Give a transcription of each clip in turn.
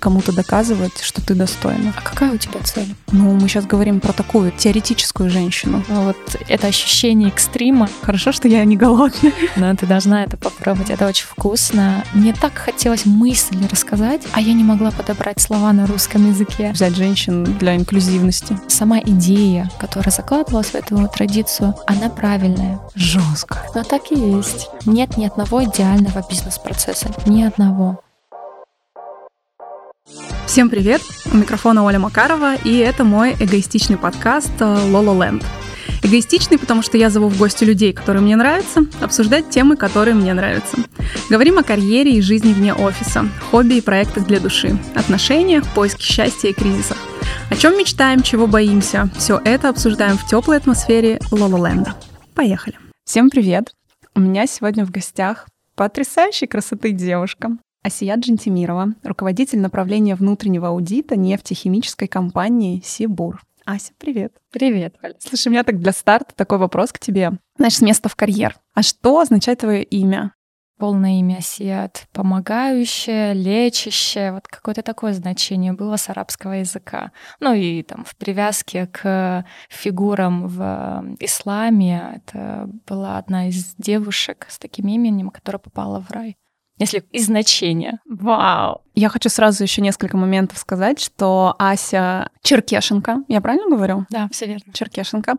кому-то доказывать, что ты достойна. А какая у тебя цель? Ну, мы сейчас говорим про такую теоретическую женщину. Ну, вот это ощущение экстрима. Хорошо, что я не голодная. Но ты должна это попробовать. Это очень вкусно. Мне так хотелось мысли рассказать, а я не могла подобрать слова на русском языке. Взять женщин для инклюзивности. Сама идея, которая закладывалась в эту традицию, она правильная. Жестко. Но так и есть. Нет ни одного идеального бизнес-процесса. Ни одного. Всем привет! У микрофона Оля Макарова, и это мой эгоистичный подкаст «Лоло Ленд». Эгоистичный, потому что я зову в гости людей, которые мне нравятся, обсуждать темы, которые мне нравятся. Говорим о карьере и жизни вне офиса, хобби и проектах для души, отношениях, поиске счастья и кризисах. О чем мечтаем, чего боимся, все это обсуждаем в теплой атмосфере Лололенда. Поехали! Всем привет! У меня сегодня в гостях потрясающей красоты девушка, Асия Джентимирова, руководитель направления внутреннего аудита нефтехимической компании «Сибур». Ася, привет. Привет, Валя. Слушай, у меня так для старта такой вопрос к тебе. Знаешь, с места в карьер. А что означает твое имя? Полное имя Асият. Помогающее, лечащее. Вот какое-то такое значение было с арабского языка. Ну и там в привязке к фигурам в исламе. Это была одна из девушек с таким именем, которая попала в рай если из значения. Вау! Я хочу сразу еще несколько моментов сказать, что Ася черкешенка, я правильно говорю? Да, все верно. Черкешенка.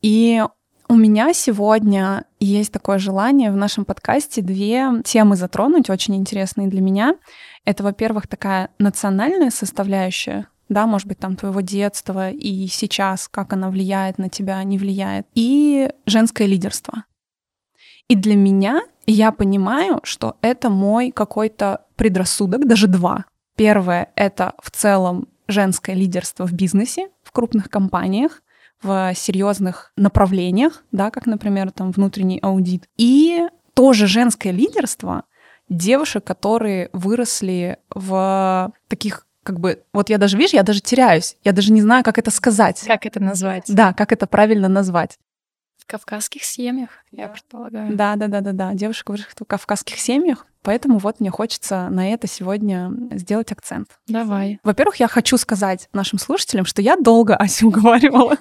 И у меня сегодня есть такое желание в нашем подкасте две темы затронуть, очень интересные для меня. Это, во-первых, такая национальная составляющая, да, может быть, там твоего детства и сейчас, как она влияет на тебя, не влияет, и женское лидерство. И для меня я понимаю, что это мой какой-то предрассудок, даже два. Первое — это в целом женское лидерство в бизнесе, в крупных компаниях, в серьезных направлениях, да, как, например, там внутренний аудит. И тоже женское лидерство девушек, которые выросли в таких как бы, вот я даже, видишь, я даже теряюсь, я даже не знаю, как это сказать. Как это назвать? Да, как это правильно назвать. В кавказских семьях, я предполагаю. Да, да, да, да, да. Девушек в кавказских семьях. Поэтому вот мне хочется на это сегодня сделать акцент. Давай. Во-первых, я хочу сказать нашим слушателям, что я долго Асю уговаривала.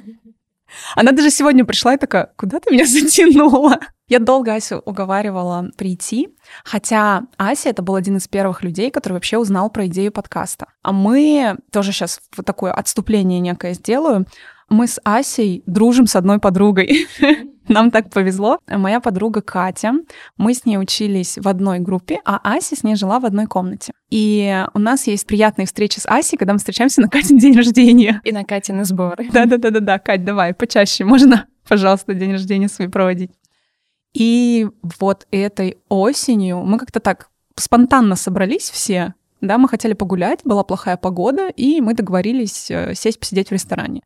Она даже сегодня пришла и такая, куда ты меня затянула? Я долго Асю уговаривала прийти, хотя Ася это был один из первых людей, который вообще узнал про идею подкаста. А мы тоже сейчас вот такое отступление некое сделаю. Мы с Асей дружим с одной подругой. Нам так повезло. Моя подруга Катя, мы с ней учились в одной группе, а Ася с ней жила в одной комнате. И у нас есть приятные встречи с Асей, когда мы встречаемся на Катин день рождения. И на Катины сборы. Да-да-да-да, Кать, давай, почаще. Можно, пожалуйста, день рождения свой проводить? И вот этой осенью мы как-то так спонтанно собрались все, да, мы хотели погулять, была плохая погода, и мы договорились э, сесть посидеть в ресторане.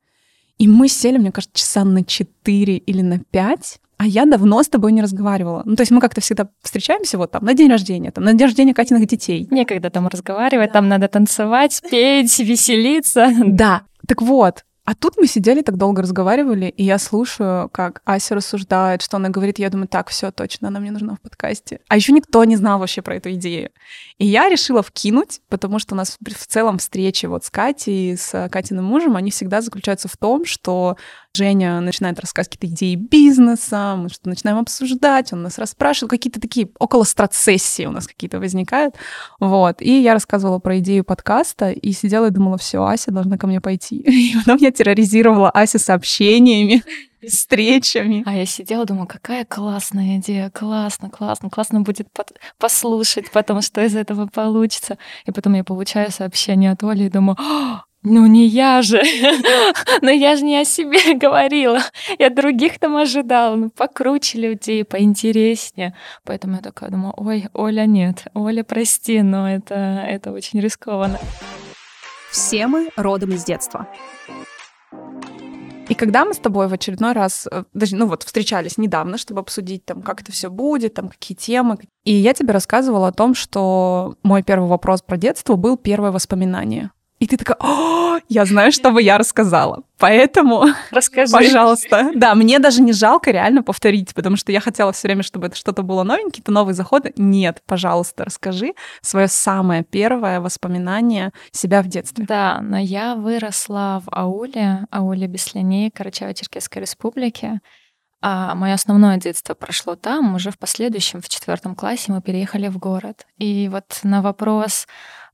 И мы сели, мне кажется, часа на 4 или на 5, а я давно с тобой не разговаривала. Ну, то есть мы как-то всегда встречаемся вот там на день рождения, там на день рождения Катиных детей. Некогда там разговаривать, да. там надо танцевать, петь, веселиться. Да. Так вот, а тут мы сидели так долго разговаривали, и я слушаю, как Ася рассуждает, что она говорит, я думаю, так, все точно, она мне нужна в подкасте. А еще никто не знал вообще про эту идею. И я решила вкинуть, потому что у нас в целом встречи вот с Катей, с Катиным мужем, они всегда заключаются в том, что Женя начинает рассказывать какие-то идеи бизнеса, мы что-то начинаем обсуждать, он нас расспрашивает, какие-то такие около страт-сессии у нас какие-то возникают. Вот. И я рассказывала про идею подкаста и сидела и думала, все, Ася должна ко мне пойти. И потом я терроризировала Ася сообщениями, встречами. А я сидела, думала, какая классная идея, классно, классно, классно будет послушать потом, что из этого получится. И потом я получаю сообщение от Оли и думаю, ну не я же, но я же не о себе говорила, я других там ожидала, ну покруче людей, поинтереснее. Поэтому я такая думаю, ой, Оля нет, Оля, прости, но это, это очень рискованно. Все мы родом из детства. И когда мы с тобой в очередной раз, э, даже, ну вот, встречались недавно, чтобы обсудить, там, как это все будет, там, какие темы, и я тебе рассказывала о том, что мой первый вопрос про детство был первое воспоминание. И ты такая, О, я знаю, что бы я рассказала. Поэтому, Расскажи. пожалуйста. Да, мне даже не жалко реально повторить, потому что я хотела все время, чтобы это что-то было новенькое, какие-то новые заходы. Нет, пожалуйста, расскажи свое самое первое воспоминание себя в детстве. Да, но я выросла в ауле, ауле Бесляней, Карачаево-Черкесской республики. А мое основное детство прошло там, уже в последующем, в четвертом классе мы переехали в город. И вот на вопрос,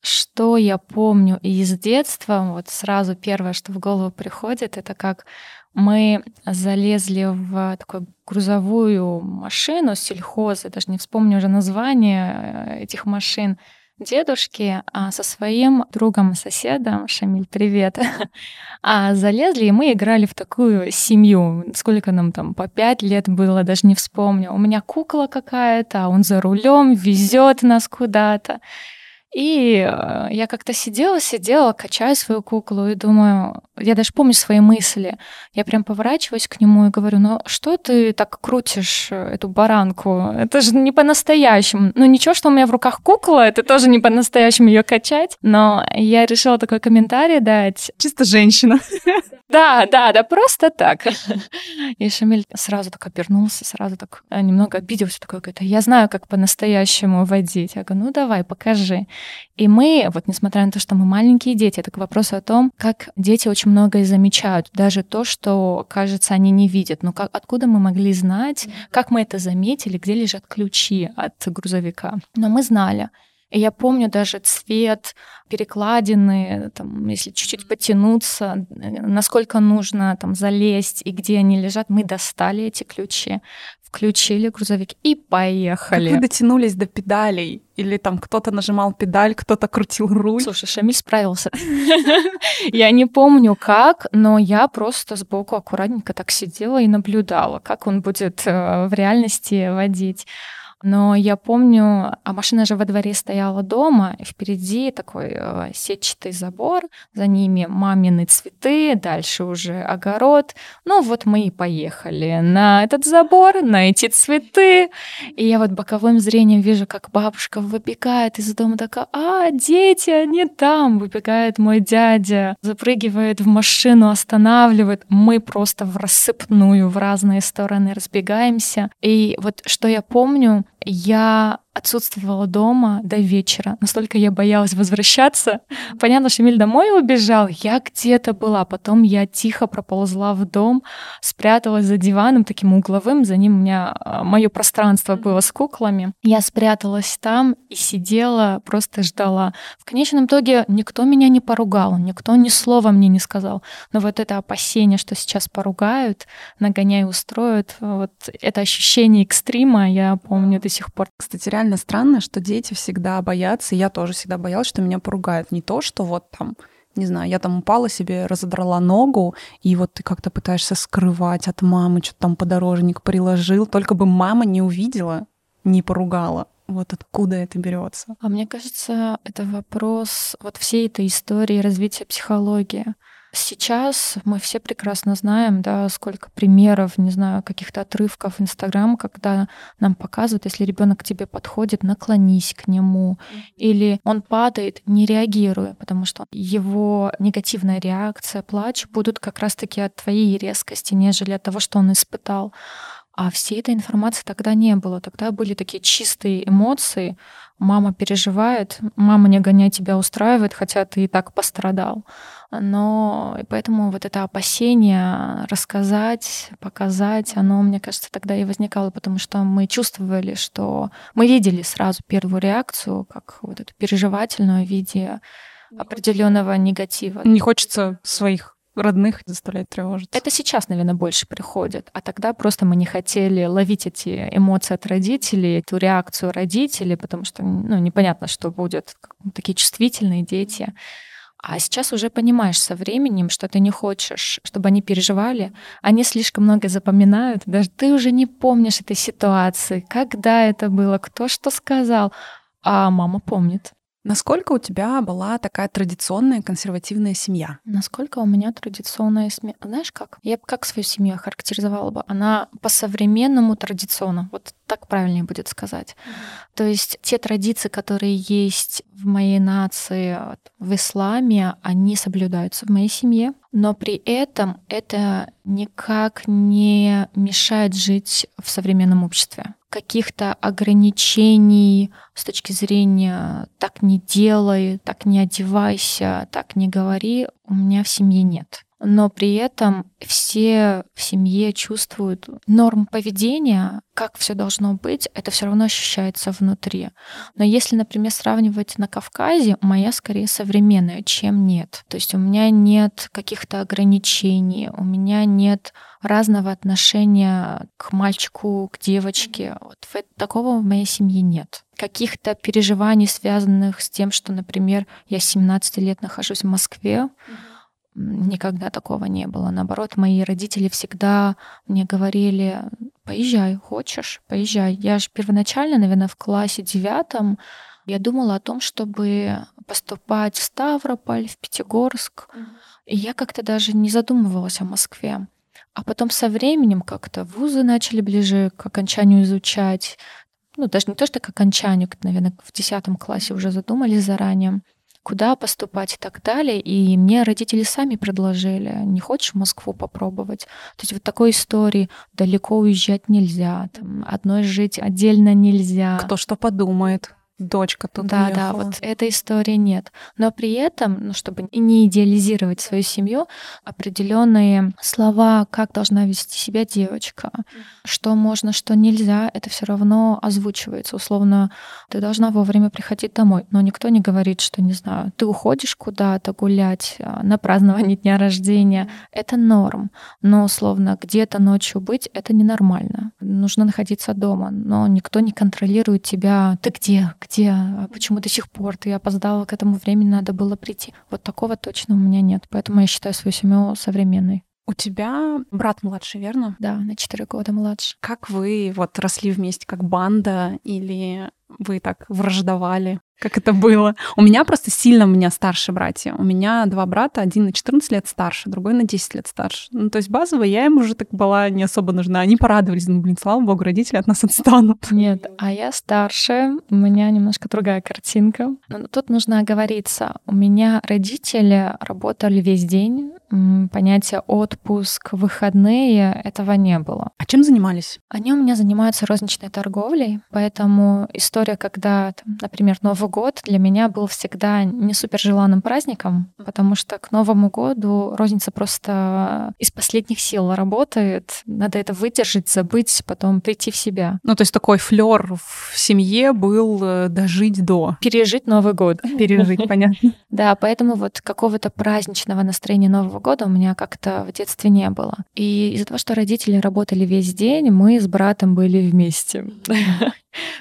что я помню из детства, вот сразу первое, что в голову приходит, это как мы залезли в такую грузовую машину сельхоза, даже не вспомню уже название э, этих машин, дедушки а, со своим другом-соседом, Шамиль, привет, а, залезли, и мы играли в такую семью. Сколько нам там, по пять лет было, даже не вспомню. У меня кукла какая-то, а он за рулем везет нас куда-то. И э, я как-то сидела, сидела, качаю свою куклу и думаю, я даже помню свои мысли. Я прям поворачиваюсь к нему и говорю, ну что ты так крутишь э, эту баранку? Это же не по-настоящему. Ну ничего, что у меня в руках кукла, это тоже не по-настоящему ее качать. Но я решила такой комментарий дать. Чисто женщина. Да, да, да, просто так. И Шамиль сразу так обернулся, сразу так э, немного обиделся, такой, говорит, я знаю, как по-настоящему водить. Я говорю, ну давай, покажи. И мы, вот несмотря на то, что мы маленькие дети, это к вопросу о том, как дети очень многое замечают, даже то, что, кажется, они не видят. Но как, откуда мы могли знать, как мы это заметили, где лежат ключи от грузовика? Но мы знали. И я помню даже цвет перекладины, там, если чуть-чуть потянуться, насколько нужно там залезть и где они лежат. Мы достали эти ключи, включили грузовик и поехали. Как вы дотянулись до педалей? Или там кто-то нажимал педаль, кто-то крутил руль? Слушай, Шамиль справился. Я не помню как, но я просто сбоку аккуратненько так сидела и наблюдала, как он будет э, в реальности водить. Но я помню, а машина же во дворе стояла дома, и впереди такой э, сетчатый забор, за ними мамины цветы, дальше уже огород. Ну вот мы и поехали на этот забор, на эти цветы. И я вот боковым зрением вижу, как бабушка выбегает из дома, такая, а, дети, они там. Выбегает мой дядя, запрыгивает в машину, останавливает. Мы просто в рассыпную в разные стороны разбегаемся. И вот что я помню, я отсутствовала дома до вечера. Настолько я боялась возвращаться. Понятно, что Эмиль домой убежал. Я где-то была. Потом я тихо проползла в дом, спряталась за диваном таким угловым. За ним у меня а, мое пространство было с куклами. Я спряталась там и сидела, просто ждала. В конечном итоге никто меня не поругал, никто ни слова мне не сказал. Но вот это опасение, что сейчас поругают, нагоняй устроят, вот это ощущение экстрима, я помню до сих пор. Кстати, реально реально странно, что дети всегда боятся, и я тоже всегда боялась, что меня поругают. Не то, что вот там не знаю, я там упала себе, разодрала ногу, и вот ты как-то пытаешься скрывать от мамы, что-то там подорожник приложил, только бы мама не увидела, не поругала. Вот откуда это берется? А мне кажется, это вопрос вот всей этой истории развития психологии. Сейчас мы все прекрасно знаем, да, сколько примеров, не знаю, каких-то отрывков Инстаграм, когда нам показывают, если ребенок к тебе подходит, наклонись к нему, или он падает, не реагируя, потому что его негативная реакция, плач будут как раз-таки от твоей резкости, нежели от того, что он испытал. А всей этой информации тогда не было. Тогда были такие чистые эмоции. Мама переживает, мама не гоняй тебя устраивает, хотя ты и так пострадал. Но и поэтому вот это опасение рассказать, показать, оно, мне кажется, тогда и возникало, потому что мы чувствовали, что мы видели сразу первую реакцию, как вот эту переживательную в виде определенного негатива. Не хочется своих родных заставлять тревожиться. Это сейчас, наверное, больше приходит. А тогда просто мы не хотели ловить эти эмоции от родителей, эту реакцию родителей, потому что ну, непонятно, что будет. Такие чувствительные дети. А сейчас уже понимаешь со временем, что ты не хочешь, чтобы они переживали. Они слишком много запоминают. Даже ты уже не помнишь этой ситуации, когда это было, кто что сказал. А мама помнит. Насколько у тебя была такая традиционная консервативная семья? Насколько у меня традиционная семья? Знаешь как? Я бы как свою семью охарактеризовала бы? Она по-современному традиционна. Вот так правильнее будет сказать. Mm-hmm. То есть те традиции, которые есть в моей нации, в исламе, они соблюдаются в моей семье. Но при этом это никак не мешает жить в современном обществе каких-то ограничений с точки зрения «так не делай», «так не одевайся», «так не говори» у меня в семье нет но при этом все в семье чувствуют норм поведения, как все должно быть, это все равно ощущается внутри. Но если, например, сравнивать на Кавказе, моя скорее современная, чем нет. То есть у меня нет каких-то ограничений, у меня нет разного отношения к мальчику, к девочке. Вот такого в моей семье нет каких-то переживаний, связанных с тем, что, например, я 17 лет нахожусь в Москве, mm-hmm Никогда такого не было. Наоборот, мои родители всегда мне говорили, поезжай, хочешь, поезжай. Я же первоначально, наверное, в классе девятом я думала о том, чтобы поступать в Ставрополь, в Пятигорск. И я как-то даже не задумывалась о Москве. А потом со временем как-то вузы начали ближе к окончанию изучать. Ну, даже не то, что к окончанию, наверное, в десятом классе уже задумались заранее куда поступать и так далее. И мне родители сами предложили, не хочешь Москву попробовать? То есть вот такой истории далеко уезжать нельзя, там, одной жить отдельно нельзя. Кто что подумает дочка тут Да, уехала. да, вот этой истории нет. Но при этом, ну, чтобы не идеализировать свою семью, определенные слова, как должна вести себя девочка, что можно, что нельзя, это все равно озвучивается. Условно, ты должна вовремя приходить домой, но никто не говорит, что, не знаю, ты уходишь куда-то гулять а, на празднование дня рождения, это норм. Но, условно, где-то ночью быть, это ненормально. Нужно находиться дома, но никто не контролирует тебя. Ты где? Где, а почему до сих пор ты опоздала к этому времени, надо было прийти. Вот такого точно у меня нет, поэтому я считаю свою семью современной. У тебя брат младший, верно? Да, на 4 года младше. Как вы вот росли вместе как банда или вы так враждовали? Как это было? У меня просто сильно у меня старшие братья. У меня два брата, один на 14 лет старше, другой на 10 лет старше. Ну, то есть базово я им уже так была не особо нужна. Они порадовались, ну, блин, слава богу, родители от нас отстанут. Нет, а я старше, у меня немножко другая картинка. Но тут нужно оговориться. У меня родители работали весь день, понятия отпуск, выходные, этого не было. А чем занимались? Они у меня занимаются розничной торговлей, поэтому история, когда, там, например, Новый год для меня был всегда не супер желанным праздником, потому что к Новому году розница просто из последних сил работает, надо это выдержать, забыть, потом прийти в себя. Ну, то есть такой флер в семье был э, дожить до. Пережить Новый год. Пережить, понятно. Да, поэтому вот какого-то праздничного настроения Нового года у меня как-то в детстве не было. И из-за того, что родители работали весь день, мы с братом были вместе.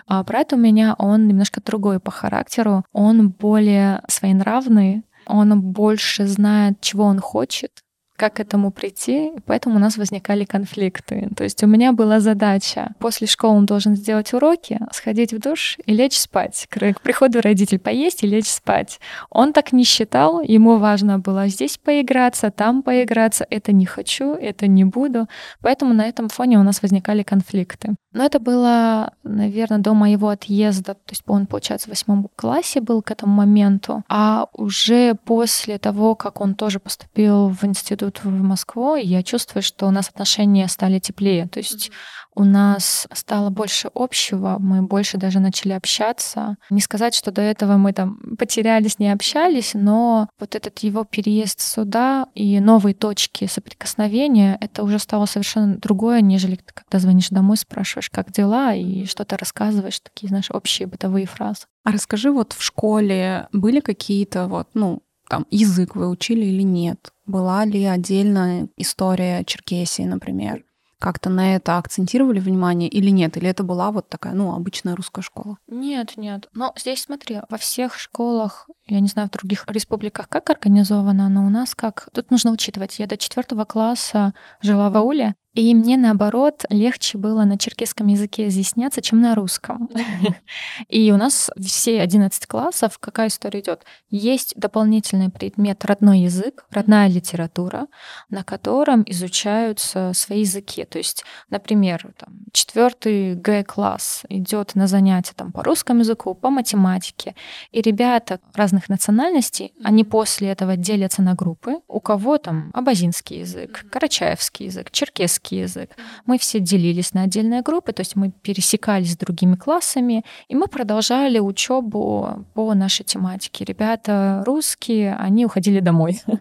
А брат у меня, он немножко другой по характеру. Он более своенравный, он больше знает, чего он хочет, как к этому прийти, поэтому у нас возникали конфликты. То есть у меня была задача, после школы он должен сделать уроки, сходить в душ и лечь спать. К приходу родитель поесть и лечь спать. Он так не считал, ему важно было здесь поиграться, там поиграться, это не хочу, это не буду. Поэтому на этом фоне у нас возникали конфликты. Но это было, наверное, до моего отъезда, то есть он, получается, в восьмом классе был к этому моменту, а уже после того, как он тоже поступил в институт тут в Москву, я чувствую, что у нас отношения стали теплее. То есть у нас стало больше общего, мы больше даже начали общаться. Не сказать, что до этого мы там потерялись, не общались, но вот этот его переезд сюда и новые точки соприкосновения, это уже стало совершенно другое, нежели когда звонишь домой, спрашиваешь, как дела, и что-то рассказываешь, такие, знаешь, общие бытовые фразы. А расскажи, вот в школе были какие-то вот, ну, там, язык вы учили или нет? Была ли отдельная история Черкесии, например? Как-то на это акцентировали внимание или нет? Или это была вот такая, ну, обычная русская школа? Нет, нет. Но здесь смотри, во всех школах Я не знаю, в других республиках как организовано, но у нас как... Тут нужно учитывать, я до четвертого класса жила в ауле, и мне, наоборот, легче было на черкесском языке изъясняться, чем на русском. И у нас все 11 классов, какая история идет? Есть дополнительный предмет родной язык, родная литература, на котором изучаются свои языки. То есть, например, там, четвертый Г-класс идет на занятия там, по русскому языку, по математике. И ребята разных национальностей, они после этого делятся на группы. У кого там абазинский язык, карачаевский язык, черкесский язык. Мы все делились на отдельные группы, то есть мы пересекались с другими классами, и мы продолжали учебу по нашей тематике. Ребята русские, они уходили домой.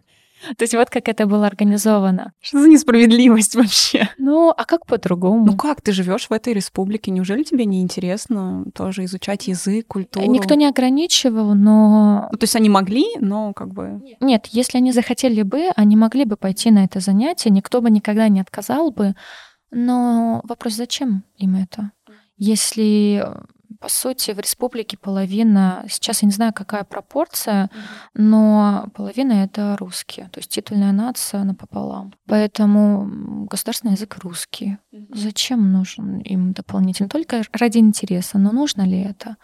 То есть вот как это было организовано. Что за несправедливость вообще? Ну, а как по-другому? Ну как, ты живешь в этой республике, неужели тебе не интересно тоже изучать язык, культуру? Никто не ограничивал, но... Ну, то есть они могли, но как бы... Нет, если они захотели бы, они могли бы пойти на это занятие, никто бы никогда не отказал бы. Но вопрос, зачем им это? Если по сути, в республике половина, сейчас я не знаю, какая пропорция, но половина это русские, то есть титульная нация напополам. Поэтому государственный язык русский. Зачем нужен им дополнительно? Только ради интереса, но нужно ли это?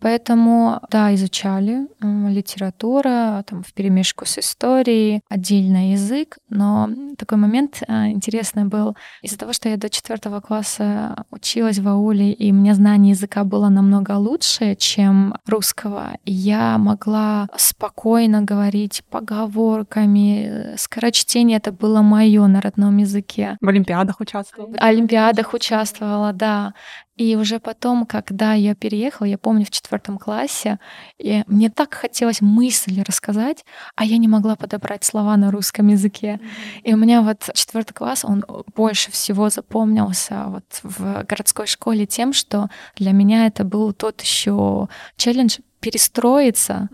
Поэтому, да, изучали литература, там, в перемешку с историей, отдельно язык, но такой момент а, интересный был. Из-за того, что я до четвертого класса училась в ауле, и у меня знание языка было намного лучше, чем русского, я могла спокойно говорить поговорками, скорочтение это было мое на родном языке. В Олимпиадах участвовала? В Олимпиадах участвовала, да. И уже потом, когда я переехала, я помню в четвертом классе, и мне так хотелось мысли рассказать, а я не могла подобрать слова на русском языке. И у меня вот четвертый класс, он больше всего запомнился вот в городской школе тем, что для меня это был тот еще челлендж перестроиться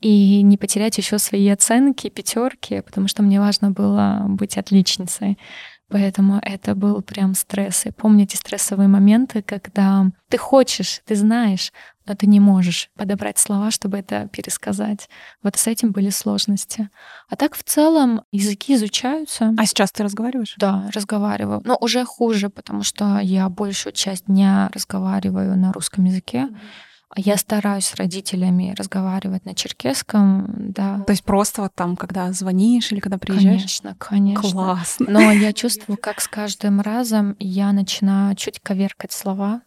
и не потерять еще свои оценки, пятерки, потому что мне важно было быть отличницей. Поэтому это был прям стресс. И помните стрессовые моменты, когда ты хочешь, ты знаешь, но ты не можешь подобрать слова, чтобы это пересказать. Вот с этим были сложности. А так в целом языки изучаются. А сейчас ты разговариваешь? Да, разговариваю. Но уже хуже, потому что я большую часть дня разговариваю на русском языке. Mm-hmm я стараюсь с родителями разговаривать на черкесском, да. То есть просто вот там, когда звонишь или когда приезжаешь? Конечно, конечно. Классно. Но я чувствую, как с каждым разом я начинаю чуть коверкать слова,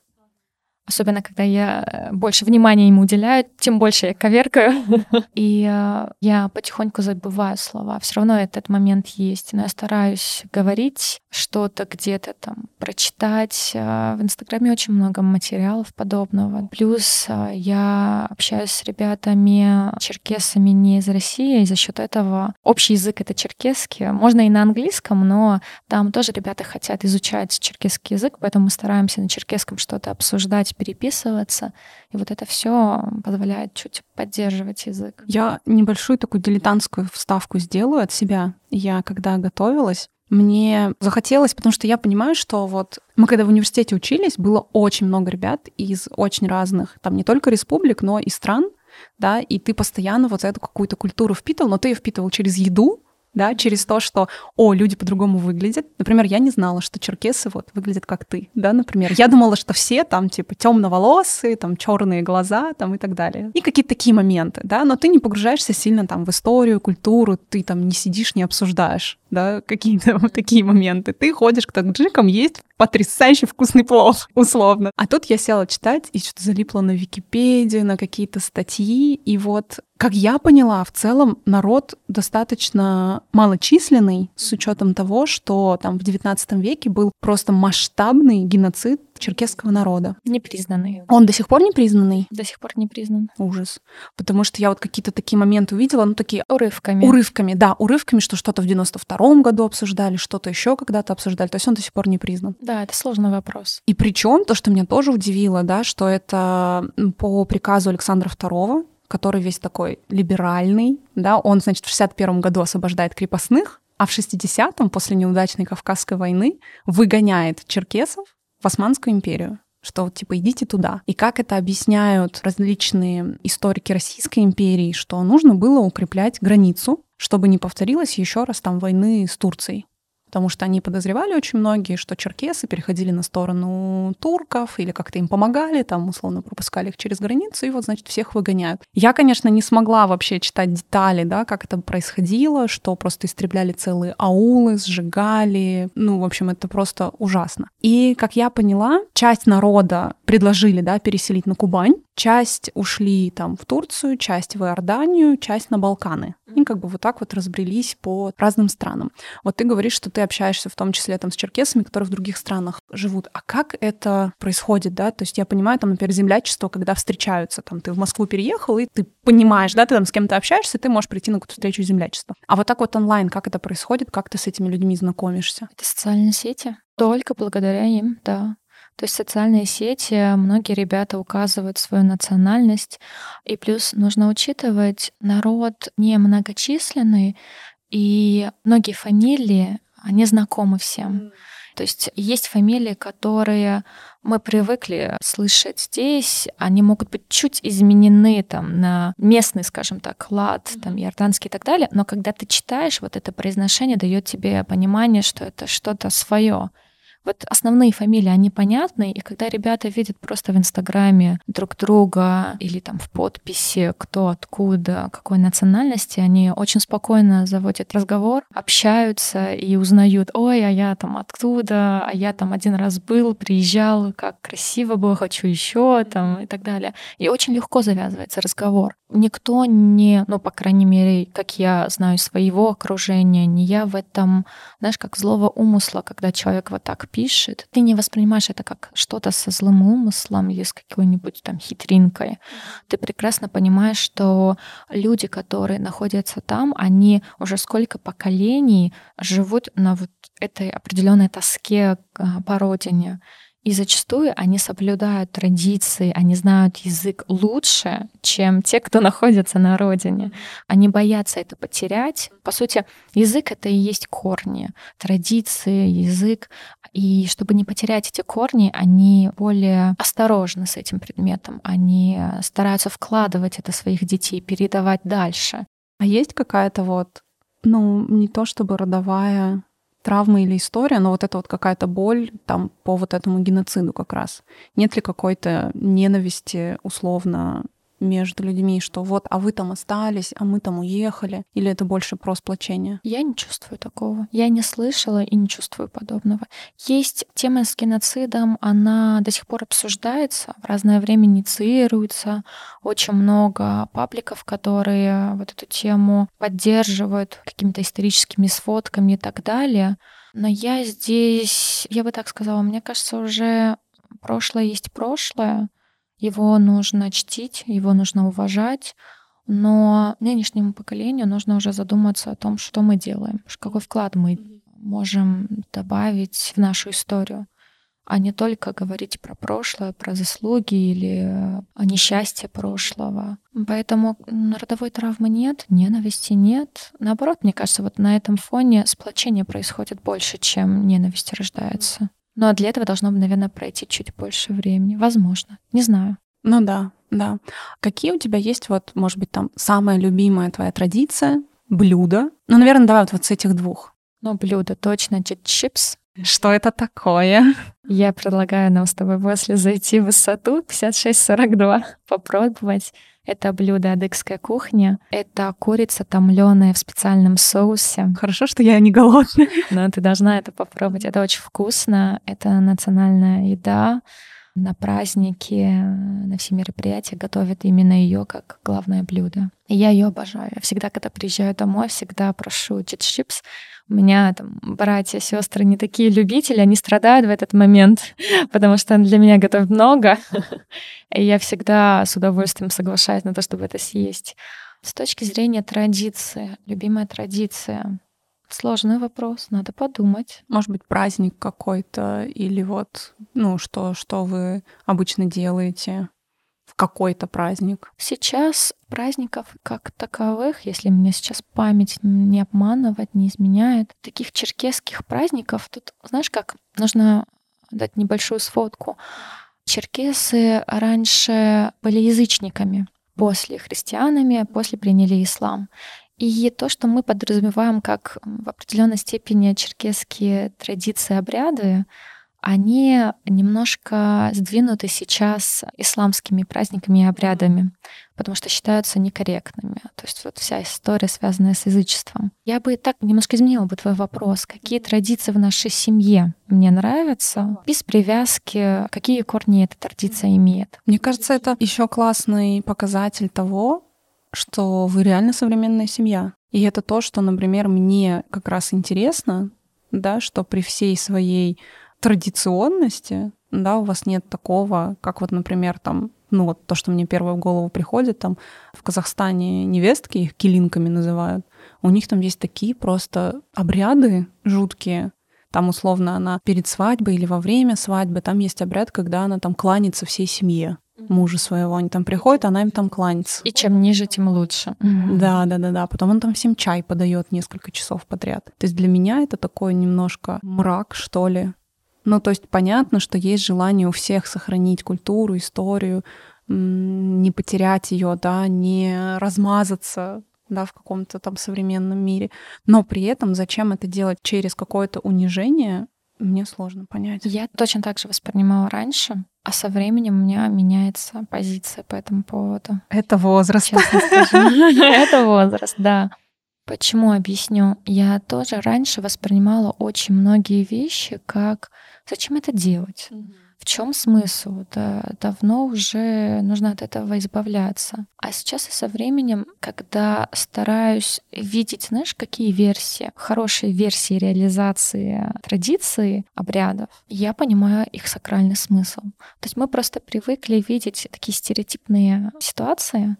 Особенно, когда я э, больше внимания ему уделяю, тем больше я коверкаю. И э, я потихоньку забываю слова. Все равно этот момент есть. Но я стараюсь говорить что-то где-то там, прочитать. Э, в Инстаграме очень много материалов подобного. Плюс я общаюсь с ребятами, черкесами не из России, и за счет этого общий язык — это черкесский. Можно и на английском, но там тоже ребята хотят изучать черкесский язык, поэтому мы стараемся на черкесском что-то обсуждать, переписываться. И вот это все позволяет чуть поддерживать язык. Я небольшую такую дилетантскую вставку сделаю от себя. Я когда готовилась, мне захотелось, потому что я понимаю, что вот мы когда в университете учились, было очень много ребят из очень разных, там не только республик, но и стран, да, и ты постоянно вот эту какую-то культуру впитывал, но ты ее впитывал через еду, да, через то, что, о, люди по-другому выглядят. Например, я не знала, что черкесы вот выглядят как ты, да, например. Я думала, что все там типа темноволосые, там черные глаза, там и так далее. И какие-то такие моменты, да, но ты не погружаешься сильно там в историю, культуру, ты там не сидишь, не обсуждаешь, да, какие-то вот такие моменты. Ты ходишь к таджикам, есть потрясающе вкусный плов, условно. А тут я села читать и что-то залипла на Википедию, на какие-то статьи, и вот как я поняла, в целом народ достаточно малочисленный с учетом того, что там в XIX веке был просто масштабный геноцид черкесского народа. Непризнанный. Он до сих пор не признанный? До сих пор не признан. Ужас. Потому что я вот какие-то такие моменты увидела, ну такие... Урывками. Урывками, да, урывками, что что-то в 92-м году обсуждали, что-то еще когда-то обсуждали. То есть он до сих пор не признан. Да, это сложный вопрос. И причем то, что меня тоже удивило, да, что это по приказу Александра II который весь такой либеральный, да, он, значит, в 61 году освобождает крепостных, а в 60-м, после неудачной Кавказской войны, выгоняет черкесов в Османскую империю. что вот типа идите туда. И как это объясняют различные историки Российской империи, что нужно было укреплять границу, чтобы не повторилось еще раз там войны с Турцией потому что они подозревали очень многие, что черкесы переходили на сторону турков или как-то им помогали, там условно пропускали их через границу, и вот, значит, всех выгоняют. Я, конечно, не смогла вообще читать детали, да, как это происходило, что просто истребляли целые аулы, сжигали, ну, в общем, это просто ужасно. И, как я поняла, часть народа предложили, да, переселить на Кубань, часть ушли там в Турцию, часть в Иорданию, часть на Балканы. И как бы вот так вот разбрелись по разным странам. Вот ты говоришь, что ты общаешься в том числе там с черкесами, которые в других странах живут. А как это происходит, да? То есть я понимаю, там, например, землячество, когда встречаются, там, ты в Москву переехал, и ты понимаешь, да, ты там с кем-то общаешься, ты можешь прийти на какую-то встречу землячества. А вот так вот онлайн, как это происходит, как ты с этими людьми знакомишься? Это социальные сети. Только благодаря им, да. То есть социальные сети, многие ребята указывают свою национальность. И плюс нужно учитывать, народ не многочисленный, и многие фамилии, они знакомы всем. То есть есть фамилии, которые мы привыкли слышать здесь, они могут быть чуть изменены там на местный, скажем так, лад, там, иорданский и так далее, но когда ты читаешь, вот это произношение дает тебе понимание, что это что-то свое. Вот основные фамилии, они понятны, и когда ребята видят просто в Инстаграме друг друга или там в подписи, кто откуда, какой национальности, они очень спокойно заводят разговор, общаются и узнают, ой, а я там откуда, а я там один раз был, приезжал, как красиво было, хочу еще там и так далее. И очень легко завязывается разговор. Никто не, ну, по крайней мере, как я знаю своего окружения, не я в этом, знаешь, как злого умысла, когда человек вот так пишет, ты не воспринимаешь это как что-то со злым умыслом или с какой-нибудь там хитринкой. Ты прекрасно понимаешь, что люди, которые находятся там, они уже сколько поколений живут на вот этой определенной тоске а, по родине. И зачастую они соблюдают традиции, они знают язык лучше, чем те, кто находится на родине. Они боятся это потерять. По сути, язык — это и есть корни, традиции, язык. И чтобы не потерять эти корни, они более осторожны с этим предметом. Они стараются вкладывать это своих детей, передавать дальше. А есть какая-то вот, ну, не то чтобы родовая травма или история, но вот это вот какая-то боль там по вот этому геноциду как раз. Нет ли какой-то ненависти условно между людьми, что вот, а вы там остались, а мы там уехали, или это больше про сплочение? Я не чувствую такого. Я не слышала и не чувствую подобного. Есть тема с геноцидом, она до сих пор обсуждается, в разное время инициируется. Очень много пабликов, которые вот эту тему поддерживают какими-то историческими сводками и так далее. Но я здесь, я бы так сказала, мне кажется, уже прошлое есть прошлое, его нужно чтить, его нужно уважать, но нынешнему поколению нужно уже задуматься о том, что мы делаем, какой вклад мы можем добавить в нашу историю, а не только говорить про прошлое, про заслуги или о несчастье прошлого. Поэтому родовой травмы нет, ненависти нет. Наоборот, мне кажется, вот на этом фоне сплочение происходит больше, чем ненависть рождается. Но для этого должно, наверное, пройти чуть больше времени. Возможно. Не знаю. Ну да, да. Какие у тебя есть, вот, может быть, там самая любимая твоя традиция, блюдо? Ну, наверное, давай вот, вот с этих двух. Ну, блюдо точно чипс. Что это такое? Я предлагаю нам с тобой после зайти в высоту 56-42, попробовать. Это блюдо адыгской кухни. Это курица, томленая в специальном соусе. Хорошо, что я не голодная. Но ты должна это попробовать. Это очень вкусно. Это национальная еда. На праздники, на все мероприятия готовят именно ее как главное блюдо. И я ее обожаю. Я всегда, когда приезжаю домой, всегда прошу чипс у меня там братья, сестры не такие любители, они страдают в этот момент, потому что для меня готовят много, и я всегда с удовольствием соглашаюсь на то, чтобы это съесть. С точки зрения традиции, любимая традиция, Сложный вопрос, надо подумать. Может быть, праздник какой-то или вот, ну, что, что вы обычно делаете? какой-то праздник? Сейчас праздников как таковых, если меня сейчас память не обманывать, не изменяет, таких черкесских праздников, тут, знаешь как, нужно дать небольшую сводку. Черкесы раньше были язычниками, после христианами, после приняли ислам. И то, что мы подразумеваем как в определенной степени черкесские традиции, обряды, они немножко сдвинуты сейчас исламскими праздниками и обрядами, потому что считаются некорректными. То есть вот вся история, связанная с язычеством. Я бы так немножко изменила бы твой вопрос. Какие традиции в нашей семье мне нравятся? Без привязки, какие корни эта традиция имеет? Мне кажется, это еще классный показатель того, что вы реально современная семья. И это то, что, например, мне как раз интересно, да, что при всей своей традиционности, да, у вас нет такого, как вот, например, там, ну вот то, что мне первое в голову приходит, там в Казахстане невестки, их килинками называют, у них там есть такие просто обряды жуткие, там условно она перед свадьбой или во время свадьбы, там есть обряд, когда она там кланяется всей семье мужа своего. Они там приходят, она им там кланяется. И чем ниже, тем лучше. Да, да, да, да. Потом он там всем чай подает несколько часов подряд. То есть для меня это такой немножко мрак, что ли. Ну, то есть понятно, что есть желание у всех сохранить культуру, историю, не потерять ее, да, не размазаться да, в каком-то там современном мире. Но при этом зачем это делать через какое-то унижение, мне сложно понять. Я точно так же воспринимала раньше, а со временем у меня меняется позиция по этому поводу. Это возраст. Это возраст, да. Почему объясню? Я тоже раньше воспринимала очень многие вещи как зачем это делать? В чем смысл? Да, давно уже нужно от этого избавляться. А сейчас со временем, когда стараюсь видеть, знаешь, какие версии, хорошие версии реализации традиции, обрядов, я понимаю их сакральный смысл. То есть мы просто привыкли видеть такие стереотипные ситуации,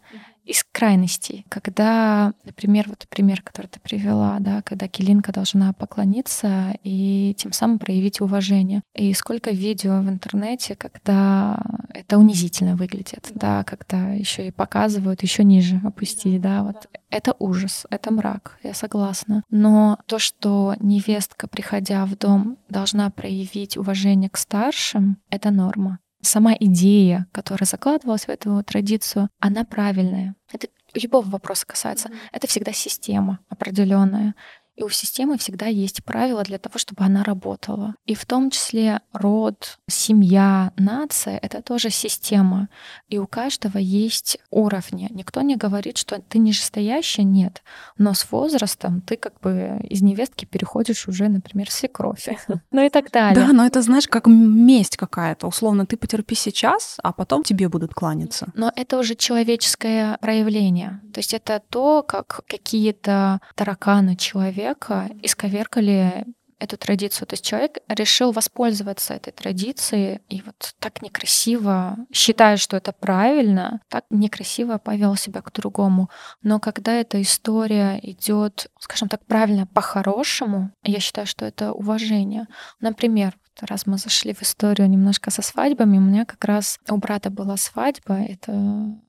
из крайностей, когда, например, вот пример, который ты привела, да, когда Килинка должна поклониться и тем самым проявить уважение. И сколько видео в интернете, когда это унизительно выглядит, да, когда еще и показывают еще ниже опустить, да, вот это ужас, это мрак, я согласна. Но то, что невестка, приходя в дом, должна проявить уважение к старшим, это норма сама идея, которая закладывалась в эту традицию, она правильная. Это любого вопроса касается. Это всегда система определенная. И у системы всегда есть правила для того, чтобы она работала. И в том числе род, семья, нация — это тоже система. И у каждого есть уровни. Никто не говорит, что ты нижестоящая, нет. Но с возрастом ты как бы из невестки переходишь уже, например, в свекровь. Ну и так далее. Да, но это, знаешь, как месть какая-то. Условно, ты потерпи сейчас, а потом тебе будут кланяться. Но это уже человеческое проявление. То есть это то, как какие-то тараканы человека человека исковеркали эту традицию. То есть человек решил воспользоваться этой традицией и вот так некрасиво, считая, что это правильно, так некрасиво повел себя к другому. Но когда эта история идет, скажем так, правильно, по-хорошему, я считаю, что это уважение. Например, раз мы зашли в историю немножко со свадьбами, у меня как раз у брата была свадьба. Это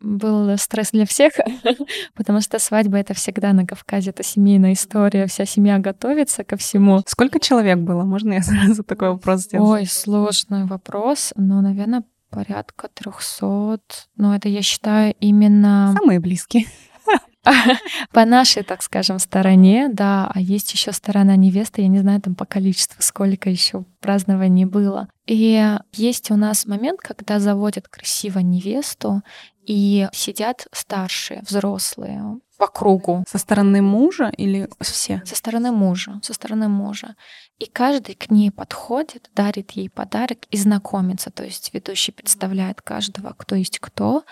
был стресс для всех, потому что свадьба — это всегда на Кавказе, это семейная история, вся семья готовится ко всему. Сколько человек было? Можно я сразу такой вопрос сделаю? Ой, сложный вопрос, но, наверное, порядка трехсот. Но это, я считаю, именно... Самые близкие. по нашей, так скажем, стороне, да, а есть еще сторона невесты, я не знаю там по количеству, сколько еще празднований было. И есть у нас момент, когда заводят красиво невесту, и сидят старшие, взрослые, по кругу. Со стороны мужа или все? Со стороны мужа, со стороны мужа. И каждый к ней подходит, дарит ей подарок и знакомится. То есть ведущий представляет каждого, кто есть кто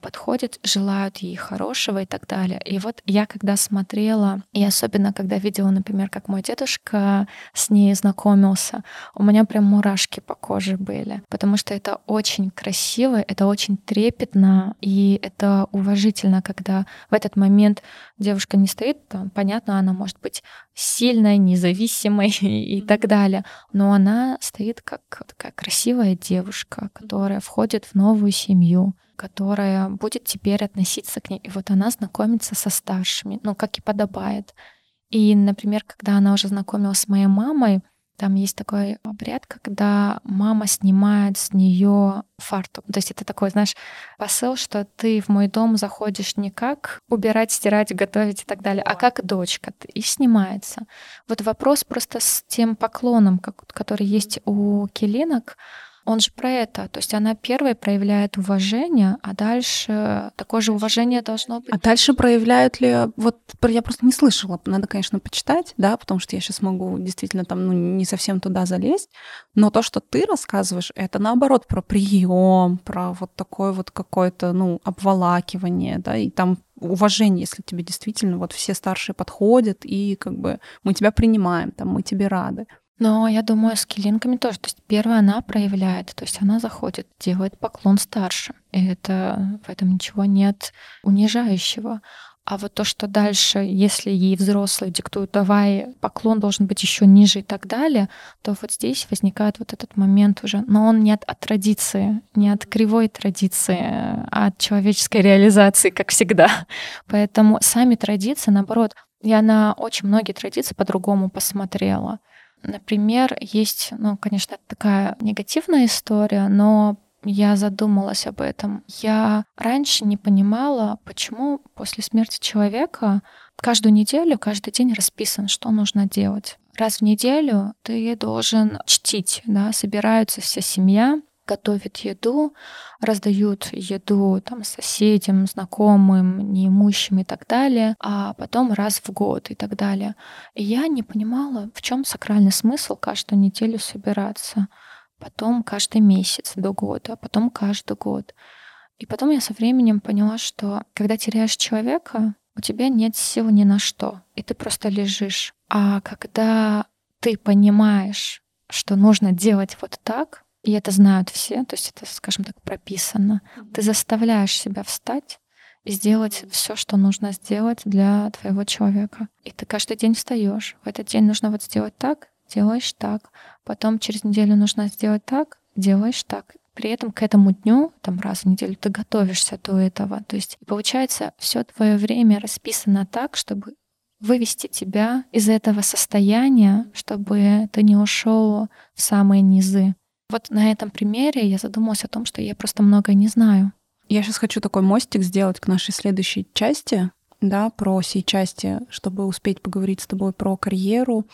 подходят, желают ей хорошего и так далее. И вот я когда смотрела, и особенно когда видела, например, как мой дедушка с ней знакомился, у меня прям мурашки по коже были, потому что это очень красиво, это очень трепетно, и это уважительно, когда в этот момент девушка не стоит, там, понятно, она может быть сильной, независимой и так далее, но она стоит как такая красивая девушка, которая входит в новую семью, которая будет теперь относиться к ней. И вот она знакомится со старшими, ну, как и подобает. И, например, когда она уже знакомилась с моей мамой, Там есть такой обряд, когда мама снимает с нее фартук. То есть это такой, знаешь, посыл, что ты в мой дом заходишь не как убирать, стирать, готовить и так далее, а как дочка. И снимается. Вот вопрос просто с тем поклоном, который есть у келинок, он же про это. То есть она первой проявляет уважение, а дальше такое же уважение должно быть. А дальше проявляют ли... Вот я просто не слышала. Надо, конечно, почитать, да, потому что я сейчас могу действительно там ну, не совсем туда залезть. Но то, что ты рассказываешь, это наоборот про прием, про вот такое вот какое-то, ну, обволакивание, да, и там уважение, если тебе действительно вот все старшие подходят, и как бы мы тебя принимаем, там, мы тебе рады. Но я думаю, с килинками тоже. То есть первая она проявляет, то есть она заходит, делает поклон старшим. И это в этом ничего нет унижающего. А вот то, что дальше, если ей взрослые диктуют, давай, поклон должен быть еще ниже и так далее, то вот здесь возникает вот этот момент уже. Но он не от, от традиции, не от кривой традиции, а от человеческой реализации, как всегда. Поэтому сами традиции, наоборот, я на очень многие традиции по-другому посмотрела. Например, есть, ну, конечно, такая негативная история, но я задумалась об этом. Я раньше не понимала, почему после смерти человека каждую неделю, каждый день расписан, что нужно делать. Раз в неделю ты должен чтить, да, собираются вся семья, готовят еду, раздают еду там соседям, знакомым, неимущим и так далее, а потом раз в год и так далее. И я не понимала, в чем сакральный смысл каждую неделю собираться, потом каждый месяц до года, а потом каждый год. И потом я со временем поняла, что когда теряешь человека, у тебя нет сил ни на что, и ты просто лежишь. А когда ты понимаешь, что нужно делать вот так, и это знают все, то есть это, скажем так, прописано. Ты заставляешь себя встать и сделать все, что нужно сделать для твоего человека. И ты каждый день встаешь. В этот день нужно вот сделать так, делаешь так. Потом через неделю нужно сделать так, делаешь так. При этом к этому дню, там раз в неделю, ты готовишься до этого. То есть получается, все твое время расписано так, чтобы вывести тебя из этого состояния, чтобы ты не ушел в самые низы. Вот на этом примере я задумалась о том, что я просто многое не знаю. Я сейчас хочу такой мостик сделать к нашей следующей части, да, про сей части, чтобы успеть поговорить с тобой про карьеру.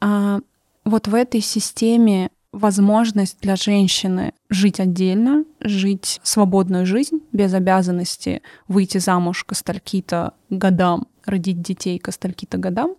А вот в этой системе возможность для женщины жить отдельно, жить свободную жизнь без обязанности выйти замуж к стальки-то годам, родить детей к стальки-то годам,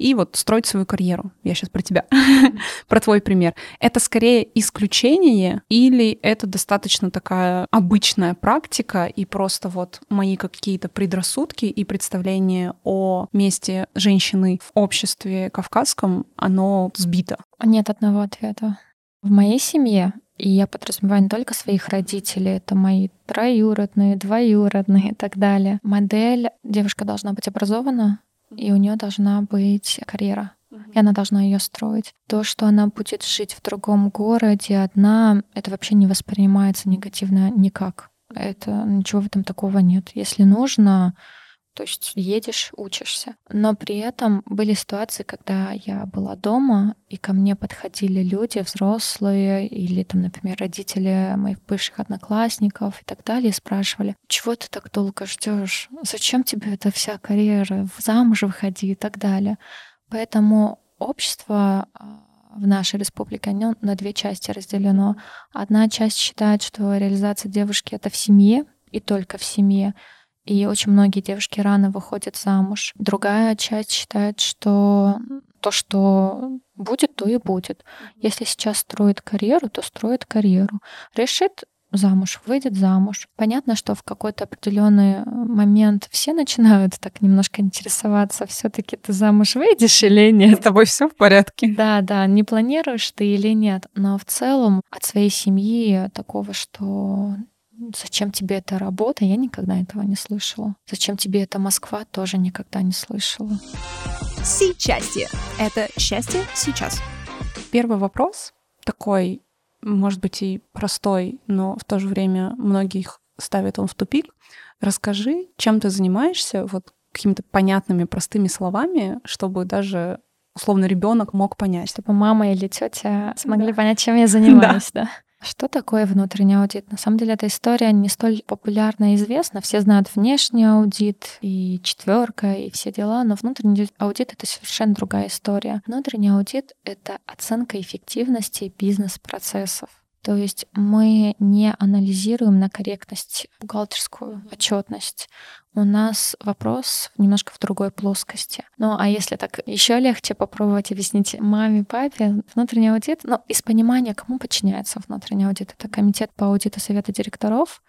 и вот строить свою карьеру. Я сейчас про тебя, про твой пример. Это скорее исключение или это достаточно такая обычная практика и просто вот мои какие-то предрассудки и представления о месте женщины в обществе кавказском, оно сбито? Нет одного ответа. В моей семье и я подразумеваю не только своих родителей, это мои троюродные, двоюродные и так далее. Модель девушка должна быть образована, и у нее должна быть карьера. И она должна ее строить. То, что она будет жить в другом городе одна, это вообще не воспринимается негативно никак. Это ничего в этом такого нет. Если нужно, то есть едешь, учишься. Но при этом были ситуации, когда я была дома, и ко мне подходили люди, взрослые, или там, например, родители моих бывших одноклассников и так далее, и спрашивали, чего ты так долго ждешь? Зачем тебе эта вся карьера? Замуж выходи и так далее. Поэтому общество а, в нашей республике, оно на две части разделено. Одна часть считает, что реализация девушки — это в семье, и только в семье и очень многие девушки рано выходят замуж. Другая часть считает, что то, что будет, то и будет. Если сейчас строит карьеру, то строит карьеру. Решит замуж, выйдет замуж. Понятно, что в какой-то определенный момент все начинают так немножко интересоваться, все-таки ты замуж выйдешь или нет. С тобой все в порядке. Да, да, не планируешь ты или нет. Но в целом от своей семьи такого, что Зачем тебе эта работа? Я никогда этого не слышала. Зачем тебе эта Москва? Тоже никогда не слышала. Счастье. Это счастье сейчас. Первый вопрос такой, может быть, и простой, но в то же время многих ставит он в тупик. Расскажи, чем ты занимаешься, вот какими-то понятными, простыми словами, чтобы даже условно ребенок мог понять. Чтобы мама или тетя смогли да. понять, чем я занимаюсь, да. Что такое внутренний аудит? На самом деле эта история не столь популярна и известна. Все знают внешний аудит и четверка и все дела, но внутренний аудит — это совершенно другая история. Внутренний аудит — это оценка эффективности бизнес-процессов. То есть мы не анализируем на корректность бухгалтерскую отчетность. У нас вопрос немножко в другой плоскости. Ну, а если так еще легче попробовать объяснить маме, папе, внутренний аудит, ну, из понимания, кому подчиняется внутренний аудит. Это комитет по аудиту совета директоров,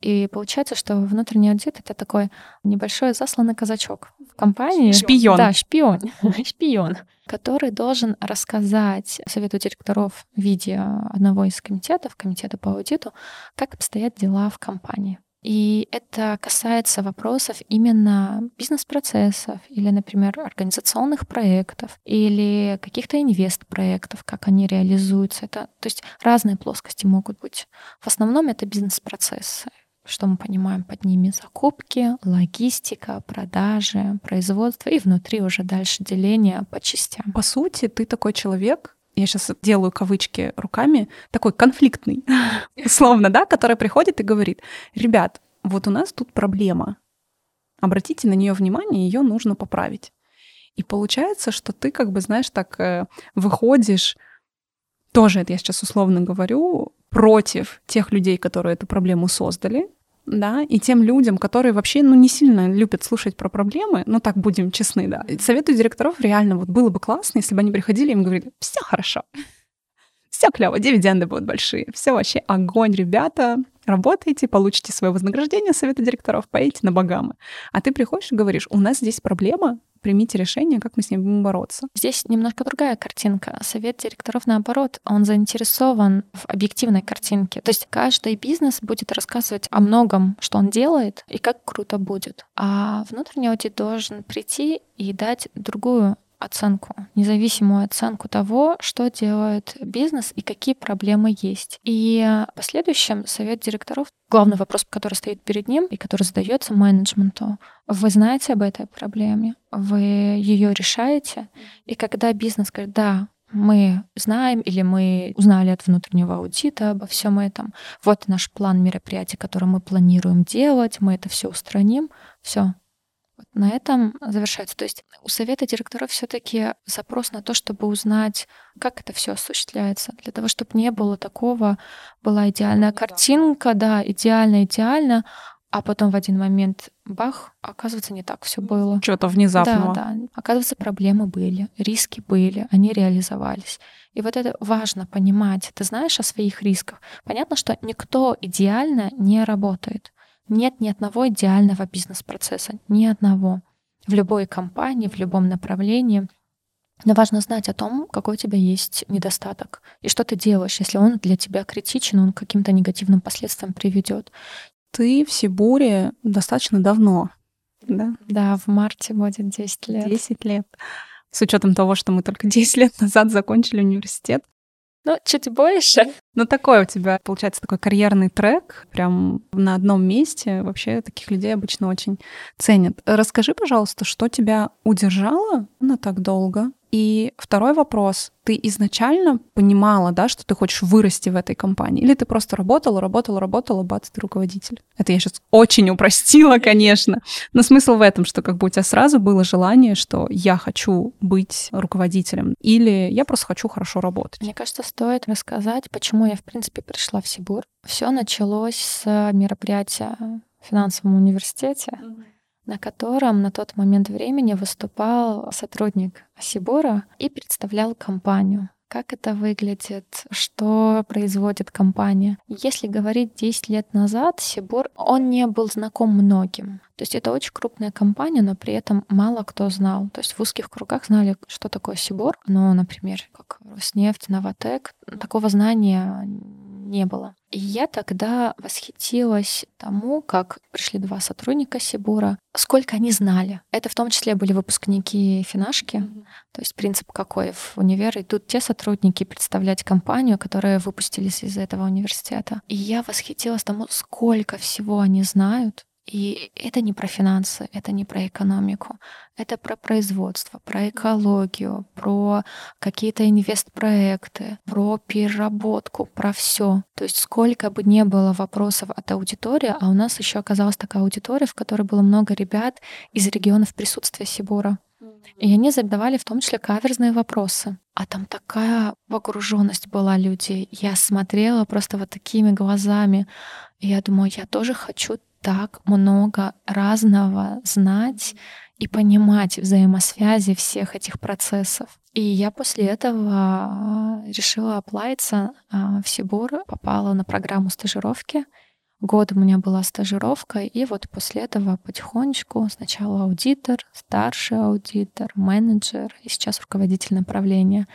и получается, что внутренний аудит — это такой небольшой засланный казачок компании. Шпион. Да, шпион. шпион, который должен рассказать совету директоров в виде одного из комитетов, комитета по аудиту, как обстоят дела в компании. И это касается вопросов именно бизнес-процессов или, например, организационных проектов или каких-то инвест-проектов, как они реализуются. Это, то есть разные плоскости могут быть. В основном это бизнес-процессы что мы понимаем под ними закупки, логистика, продажи, производство и внутри уже дальше деление по частям. По сути, ты такой человек, я сейчас делаю кавычки руками, такой конфликтный, условно, да, который приходит и говорит, ребят, вот у нас тут проблема, обратите на нее внимание, ее нужно поправить. И получается, что ты как бы, знаешь, так э, выходишь, тоже это я сейчас условно говорю, против тех людей, которые эту проблему создали, да, и тем людям, которые вообще, ну, не сильно любят слушать про проблемы, ну, так будем честны, да. Советую директоров реально вот было бы классно, если бы они приходили и им говорили, все хорошо, все клево, дивиденды будут большие, все вообще огонь, ребята, работаете, получите свое вознаграждение совета директоров, поедете на Багамы. А ты приходишь и говоришь, у нас здесь проблема, примите решение, как мы с ним будем бороться. Здесь немножко другая картинка. Совет директоров, наоборот, он заинтересован в объективной картинке. То есть каждый бизнес будет рассказывать о многом, что он делает и как круто будет. А внутренний аудит должен прийти и дать другую оценку, независимую оценку того, что делает бизнес и какие проблемы есть. И в последующем совет директоров, главный вопрос, который стоит перед ним и который задается менеджменту, вы знаете об этой проблеме, вы ее решаете, и когда бизнес говорит, да, мы знаем или мы узнали от внутреннего аудита обо всем этом. Вот наш план мероприятий, который мы планируем делать, мы это все устраним. Все, на этом завершается. То есть у совета директоров все-таки запрос на то, чтобы узнать, как это все осуществляется, для того, чтобы не было такого, была идеальная картинка, да, идеально, идеально, а потом в один момент бах, оказывается, не так все было. Что-то внезапного. Да, да. Оказывается, проблемы были, риски были, они реализовались. И вот это важно понимать. Ты знаешь о своих рисках. Понятно, что никто идеально не работает. Нет ни одного идеального бизнес-процесса, ни одного. В любой компании, в любом направлении. Но важно знать о том, какой у тебя есть недостаток и что ты делаешь, если он для тебя критичен, он к каким-то негативным последствиям приведет. Ты в Сибуре достаточно давно, да? Да, в марте будет 10 лет. 10 лет. С учетом того, что мы только 10 лет назад закончили университет. Ну, чуть больше. Ну, такой у тебя, получается, такой карьерный трек, прям на одном месте. Вообще таких людей обычно очень ценят. Расскажи, пожалуйста, что тебя удержало на так долго? И второй вопрос. Ты изначально понимала, да, что ты хочешь вырасти в этой компании? Или ты просто работала, работала, работала, бац, ты руководитель? Это я сейчас очень упростила, конечно. Но смысл в этом, что как бы у тебя сразу было желание, что я хочу быть руководителем. Или я просто хочу хорошо работать. Мне кажется, стоит рассказать, почему я, в принципе, пришла в Сибур. Все началось с мероприятия в финансовом университете. Mm-hmm на котором на тот момент времени выступал сотрудник Сибора и представлял компанию как это выглядит, что производит компания. Если говорить 10 лет назад, Сибор, он не был знаком многим. То есть это очень крупная компания, но при этом мало кто знал. То есть в узких кругах знали, что такое Сибор. Но, например, как Роснефть, Новотек, такого знания не было. И я тогда восхитилась тому, как пришли два сотрудника Сибура, сколько они знали. Это в том числе были выпускники Финашки. Mm-hmm. То есть принцип какой в универ идут те сотрудники представлять компанию, которые выпустились из этого университета. И я восхитилась тому, сколько всего они знают, И это не про финансы, это не про экономику, это про производство, про экологию, про какие-то инвестпроекты, про переработку, про все. То есть сколько бы не было вопросов от аудитории, а у нас еще оказалась такая аудитория, в которой было много ребят из регионов присутствия Сибура. И они задавали в том числе каверзные вопросы. А там такая погруженность была людей. Я смотрела просто вот такими глазами. И я думаю, я тоже хочу так много разного знать и понимать взаимосвязи всех этих процессов. И я после этого а, решила оплавиться а, в Сибур, попала на программу стажировки. Год у меня была стажировка, и вот после этого потихонечку сначала аудитор, старший аудитор, менеджер, и сейчас руководитель направления.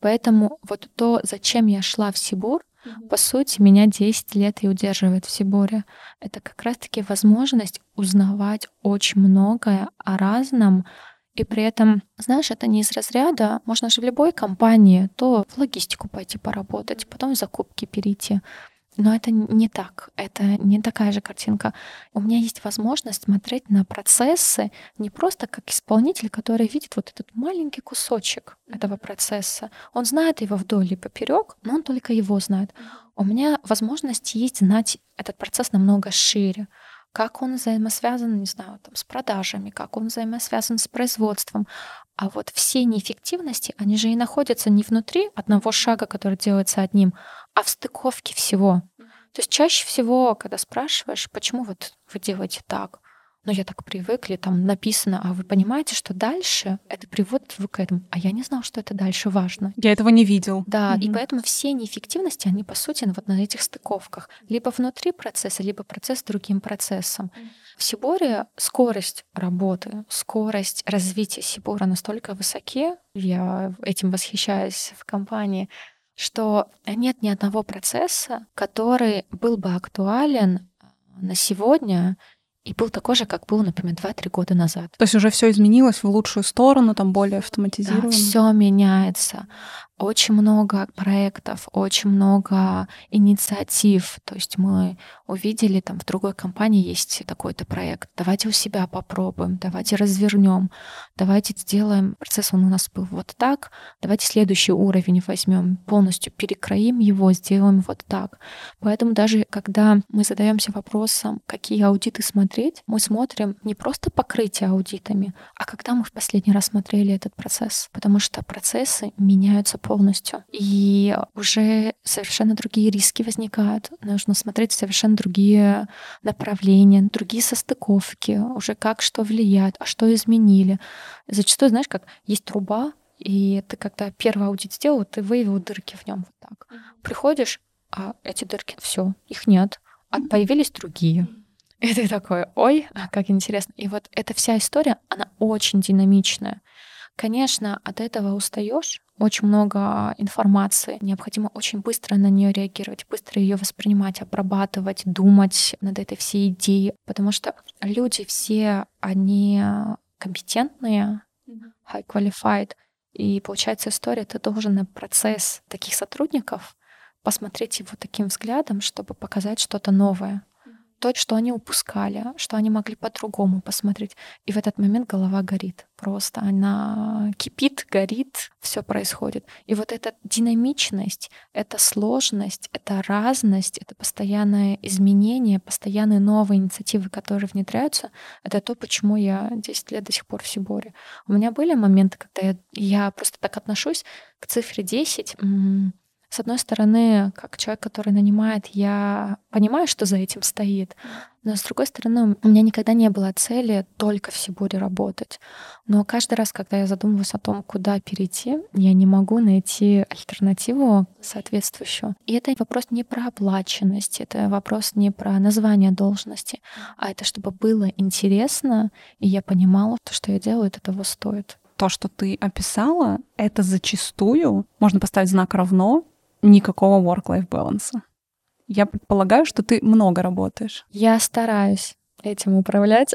Поэтому вот то, зачем я шла в Сибур, по сути, меня 10 лет и удерживает в Сиборе. Это как раз-таки возможность узнавать очень многое о разном, и при этом, знаешь, это не из разряда, можно же в любой компании то в логистику пойти поработать, потом в закупки перейти. Но это не так, это не такая же картинка. У меня есть возможность смотреть на процессы не просто как исполнитель, который видит вот этот маленький кусочек этого процесса. Он знает его вдоль и поперек, но он только его знает. У меня возможность есть знать этот процесс намного шире как он взаимосвязан, не знаю, там, с продажами, как он взаимосвязан с производством. А вот все неэффективности, они же и находятся не внутри одного шага, который делается одним, а в стыковке всего. То есть чаще всего, когда спрашиваешь, почему вот вы делаете так, ну, я так привыкли, там написано, а вы понимаете, что дальше это приводит вы к этому. А я не знала, что это дальше важно. Я этого не видел. Да, mm-hmm. и поэтому все неэффективности, они, по сути, вот на этих стыковках. Либо внутри процесса, либо процесс с другим процессом. Mm-hmm. В Сиборе скорость работы, скорость развития Сибора настолько высоки, я этим восхищаюсь в компании, что нет ни одного процесса, который был бы актуален на сегодня и был такой же, как был, например, 2-3 года назад. То есть уже все изменилось в лучшую сторону, там более автоматизировано. Да, все меняется очень много проектов, очень много инициатив. То есть мы увидели, там в другой компании есть такой-то проект. Давайте у себя попробуем, давайте развернем, давайте сделаем процесс, он у нас был вот так, давайте следующий уровень возьмем, полностью перекроим его, сделаем вот так. Поэтому даже когда мы задаемся вопросом, какие аудиты смотреть, мы смотрим не просто покрытие аудитами, а когда мы в последний раз смотрели этот процесс, потому что процессы меняются полностью. И уже совершенно другие риски возникают. Нужно смотреть совершенно другие направления, другие состыковки, уже как что влияет, а что изменили. Зачастую, знаешь, как есть труба, и ты когда первый аудит сделал, ты выявил дырки в нем вот так. Приходишь, а эти дырки, все, их нет, а появились другие. И ты такой, ой, как интересно. И вот эта вся история, она очень динамичная. Конечно, от этого устаешь, очень много информации, необходимо очень быстро на нее реагировать, быстро ее воспринимать, обрабатывать, думать над этой всей идеей, потому что люди все, они компетентные, high qualified, и получается история, ты должен на процесс таких сотрудников посмотреть его таким взглядом, чтобы показать что-то новое то, что они упускали, что они могли по-другому посмотреть. И в этот момент голова горит. Просто она кипит, горит, все происходит. И вот эта динамичность, эта сложность, эта разность, это постоянное изменение, постоянные новые инициативы, которые внедряются, это то, почему я 10 лет до сих пор в Сиборе. У меня были моменты, когда я, я просто так отношусь к цифре 10. С одной стороны, как человек, который нанимает, я понимаю, что за этим стоит. Но с другой стороны, у меня никогда не было цели только в Сибуре работать. Но каждый раз, когда я задумываюсь о том, куда перейти, я не могу найти альтернативу соответствующую. И это вопрос не про оплаченность, это вопрос не про название должности, а это чтобы было интересно, и я понимала, то, что я делаю, это того стоит то, что ты описала, это зачастую можно поставить знак равно никакого work-life баланса. Я предполагаю, что ты много работаешь. Я стараюсь. этим управлять.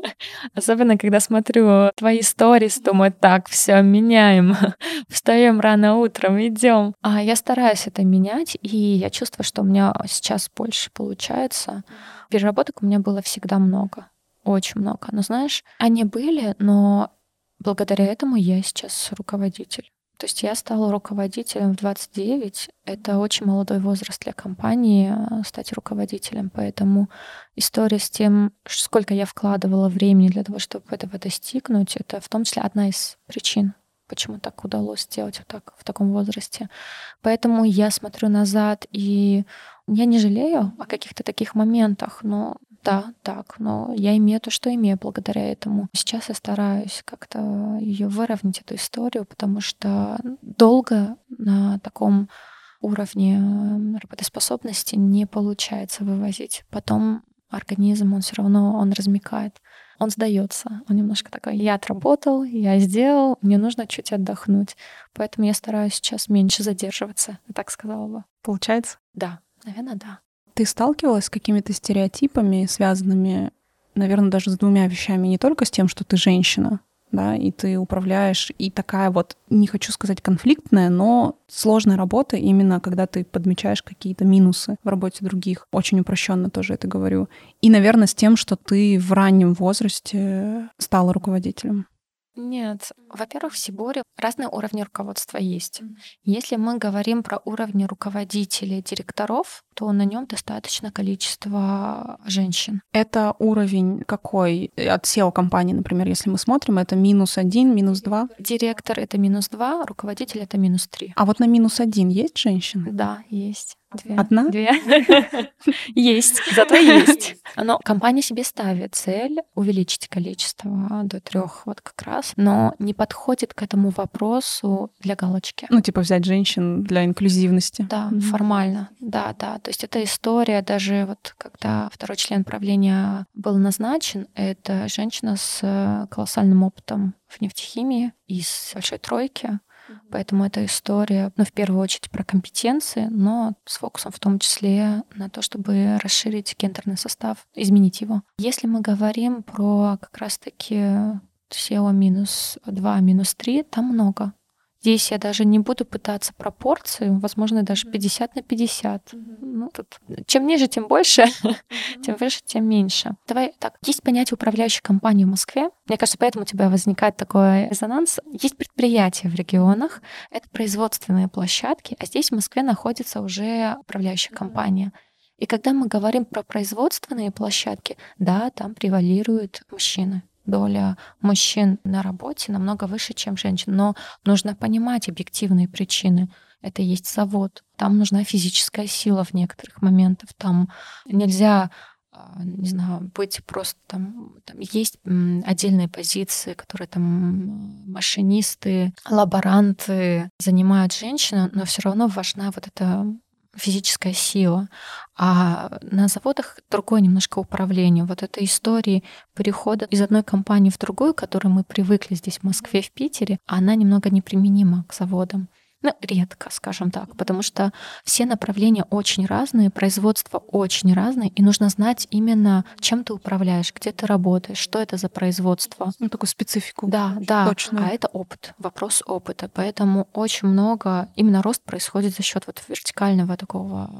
Особенно, когда смотрю твои сторис, думаю, так, все меняем. Встаем рано утром, идем. А я стараюсь это менять, и я чувствую, что у меня сейчас больше получается. Переработок у меня было всегда много. Очень много. Но знаешь, они были, но благодаря этому я сейчас руководитель. То есть я стала руководителем в 29. Это очень молодой возраст для компании э, стать руководителем. Поэтому история с тем, сколько я вкладывала времени для того, чтобы этого достигнуть, это в том числе одна из причин, почему так удалось сделать вот так в таком возрасте. Поэтому я смотрю назад, и я не жалею о каких-то таких моментах, но да, так, но я имею то, что имею благодаря этому. Сейчас я стараюсь как-то ее выровнять, эту историю, потому что долго на таком уровне работоспособности не получается вывозить. Потом организм, он все равно, он размекает. Он сдается. Он немножко такой, я отработал, я сделал, мне нужно чуть отдохнуть. Поэтому я стараюсь сейчас меньше задерживаться, я так сказала бы. Получается? Да, наверное, да. Ты сталкивалась с какими-то стереотипами, связанными, наверное, даже с двумя вещами, не только с тем, что ты женщина, да, и ты управляешь, и такая вот, не хочу сказать конфликтная, но сложная работа именно, когда ты подмечаешь какие-то минусы в работе других. Очень упрощенно тоже это говорю. И, наверное, с тем, что ты в раннем возрасте стала руководителем. Нет. Во-первых, в Сиборе разные уровни руководства есть. Если мы говорим про уровни руководителей, директоров, то на нем достаточно количество женщин. Это уровень какой? От SEO компании, например, если мы смотрим, это минус один, минус два? Директор — это минус два, руководитель — это минус три. А вот на минус один есть женщины? Да, есть. Две. Одна? Две. Есть, зато есть. Но компания себе ставит цель увеличить количество до трех вот как раз, но не подходит к этому вопросу для галочки. Ну, типа взять женщин для инклюзивности. Да, mm-hmm. формально. Да, да. То есть эта история, даже вот когда второй член правления был назначен, это женщина с колоссальным опытом в нефтехимии из большой тройки. Поэтому эта история, ну, в первую очередь про компетенции, но с фокусом в том числе на то, чтобы расширить гендерный состав, изменить его. Если мы говорим про как раз-таки SEO минус 2, минус 3, там много. Здесь я даже не буду пытаться пропорции, возможно, даже 50 на 50. Mm-hmm. Ну, тут, чем ниже, тем больше, mm-hmm. тем выше, тем меньше. Давай так, есть понятие управляющей компании в Москве. Мне кажется, поэтому у тебя возникает такой резонанс. Есть предприятия в регионах, это производственные площадки, а здесь в Москве находится уже управляющая mm-hmm. компания. И когда мы говорим про производственные площадки, да, там превалируют мужчины доля мужчин на работе намного выше, чем женщин. Но нужно понимать объективные причины. Это есть завод. Там нужна физическая сила в некоторых моментах. Там нельзя а, не знаю, быть просто там, там есть отдельные позиции, которые там машинисты, лаборанты занимают женщины, но все равно важна вот эта физическая сила. А на заводах другое немножко управление. Вот этой истории перехода из одной компании в другую, к которой мы привыкли здесь в Москве, в Питере, она немного неприменима к заводам. Ну, редко, скажем так, потому что все направления очень разные, производство очень разное, и нужно знать именно, чем ты управляешь, где ты работаешь, что это за производство. Ну, такую специфику. Да, да. Точно. А это опыт, вопрос опыта. Поэтому очень много, именно рост происходит за счет вот вертикального такого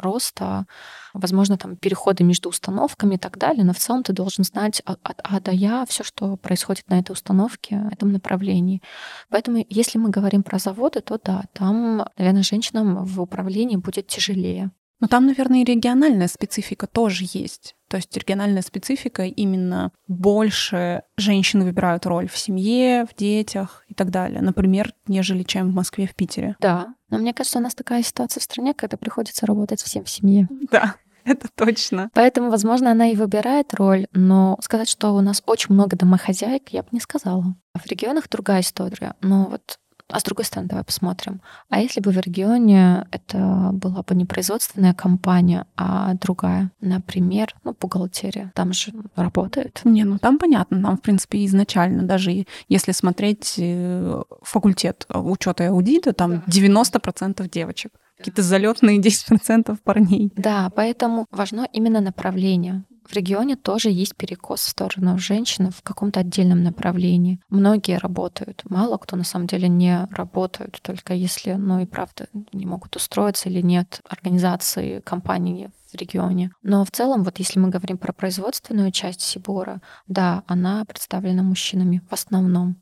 роста, возможно, там переходы между установками и так далее, но в целом ты должен знать от А до Я все, что происходит на этой установке, этом направлении. Поэтому, если мы говорим про заводы, то да, там, наверное, женщинам в управлении будет тяжелее. Но там, наверное, и региональная специфика тоже есть. То есть региональная специфика именно больше женщины выбирают роль в семье, в детях и так далее, например, нежели чем в Москве, в Питере. Да, но мне кажется, у нас такая ситуация в стране, когда приходится работать всем в семье. Да. Это точно. Поэтому, возможно, она и выбирает роль, но сказать, что у нас очень много домохозяек, я бы не сказала. В регионах другая история. Но вот а с другой стороны, давай посмотрим. А если бы в регионе это была бы не производственная компания, а другая, например, ну, бухгалтерия, там же работает. Не, ну там понятно, там, в принципе, изначально, даже если смотреть э, факультет учета и аудита, там 90% девочек какие-то залетные 10% парней. Да, поэтому важно именно направление В регионе тоже есть перекос в сторону женщин в каком-то отдельном направлении. Многие работают, мало кто на самом деле не работают, только если, ну и правда, не могут устроиться или нет организации, компании в регионе. Но в целом, вот если мы говорим про производственную часть Сибора, да, она представлена мужчинами в основном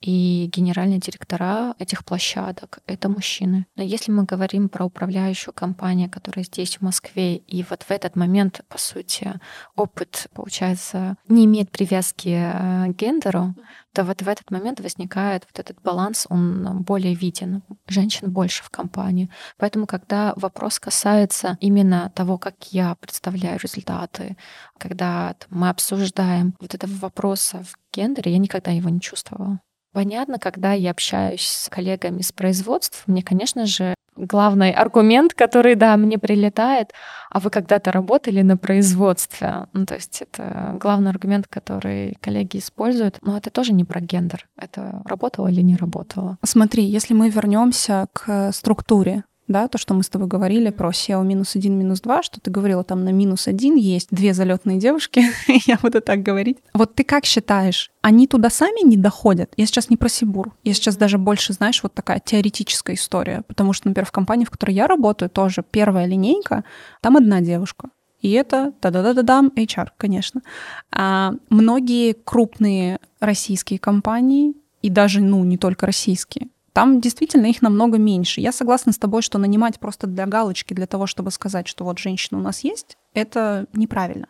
и генеральные директора этих площадок — это мужчины. Но если мы говорим про управляющую компанию, которая здесь, в Москве, и вот в этот момент, по сути, опыт, получается, не имеет привязки э, к гендеру, то вот в этот момент возникает вот этот баланс, он более виден. Женщин больше в компании. Поэтому, когда вопрос касается именно того, как я представляю результаты, когда мы обсуждаем вот этого вопроса в гендере, я никогда его не чувствовала. Понятно, когда я общаюсь с коллегами с производств, мне, конечно же, главный аргумент, который, да, мне прилетает, а вы когда-то работали на производстве. Ну, то есть это главный аргумент, который коллеги используют. Но это тоже не про гендер. Это работало или не работало. Смотри, если мы вернемся к структуре да, то, что мы с тобой говорили про SEO минус один, минус два, что ты говорила, там на минус один есть две залетные девушки, я буду так говорить. Вот ты как считаешь, они туда сами не доходят? Я сейчас не про Сибур, я сейчас даже больше, знаешь, вот такая теоретическая история, потому что, например, в компании, в которой я работаю, тоже первая линейка, там одна девушка, и это да-да-да-да-дам HR, конечно. А многие крупные российские компании, и даже, ну, не только российские, там действительно их намного меньше. Я согласна с тобой, что нанимать просто для галочки, для того, чтобы сказать, что вот женщина у нас есть, это неправильно.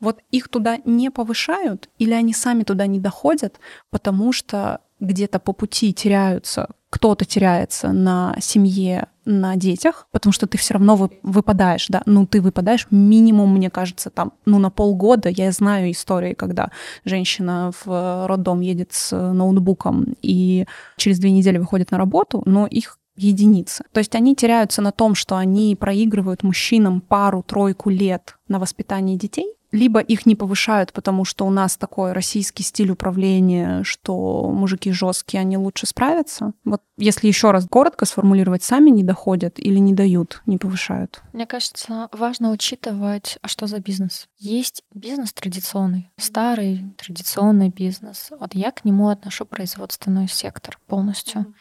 Вот их туда не повышают или они сами туда не доходят, потому что где-то по пути теряются кто-то теряется на семье, на детях, потому что ты все равно вы, выпадаешь, да, ну ты выпадаешь минимум, мне кажется, там, ну на полгода. Я знаю истории, когда женщина в роддом едет с ноутбуком и через две недели выходит на работу, но их единицы. То есть они теряются на том, что они проигрывают мужчинам пару-тройку лет на воспитание детей, либо их не повышают, потому что у нас такой российский стиль управления, что мужики жесткие, они лучше справятся. Вот если еще раз коротко сформулировать, сами не доходят или не дают, не повышают. Мне кажется, важно учитывать, а что за бизнес. Есть бизнес традиционный, старый традиционный бизнес. Вот я к нему отношу производственный сектор полностью.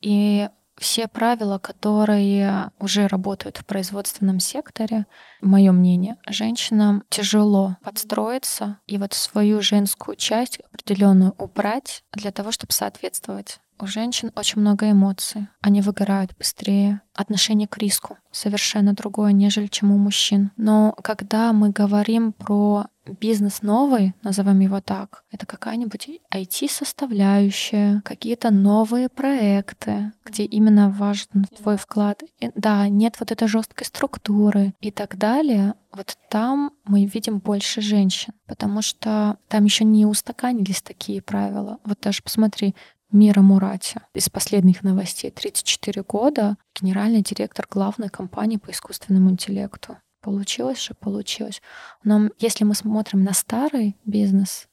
И все правила, которые уже работают в производственном секторе, мое мнение, женщинам тяжело подстроиться и вот свою женскую часть определенную убрать для того, чтобы соответствовать. У женщин очень много эмоций, они выгорают быстрее. Отношение к риску совершенно другое, нежели чем у мужчин. Но когда мы говорим про бизнес новый, назовем его так, это какая-нибудь IT-составляющая, какие-то новые проекты, где именно важен твой вклад. И, да, нет вот этой жесткой структуры и так далее. Вот там мы видим больше женщин, потому что там еще не устаканились такие правила. Вот даже посмотри, Мира Мурати из последних новостей. 34 года, генеральный директор главной компании по искусственному интеллекту. Получилось же, получилось. Но если мы смотрим на старый бизнес,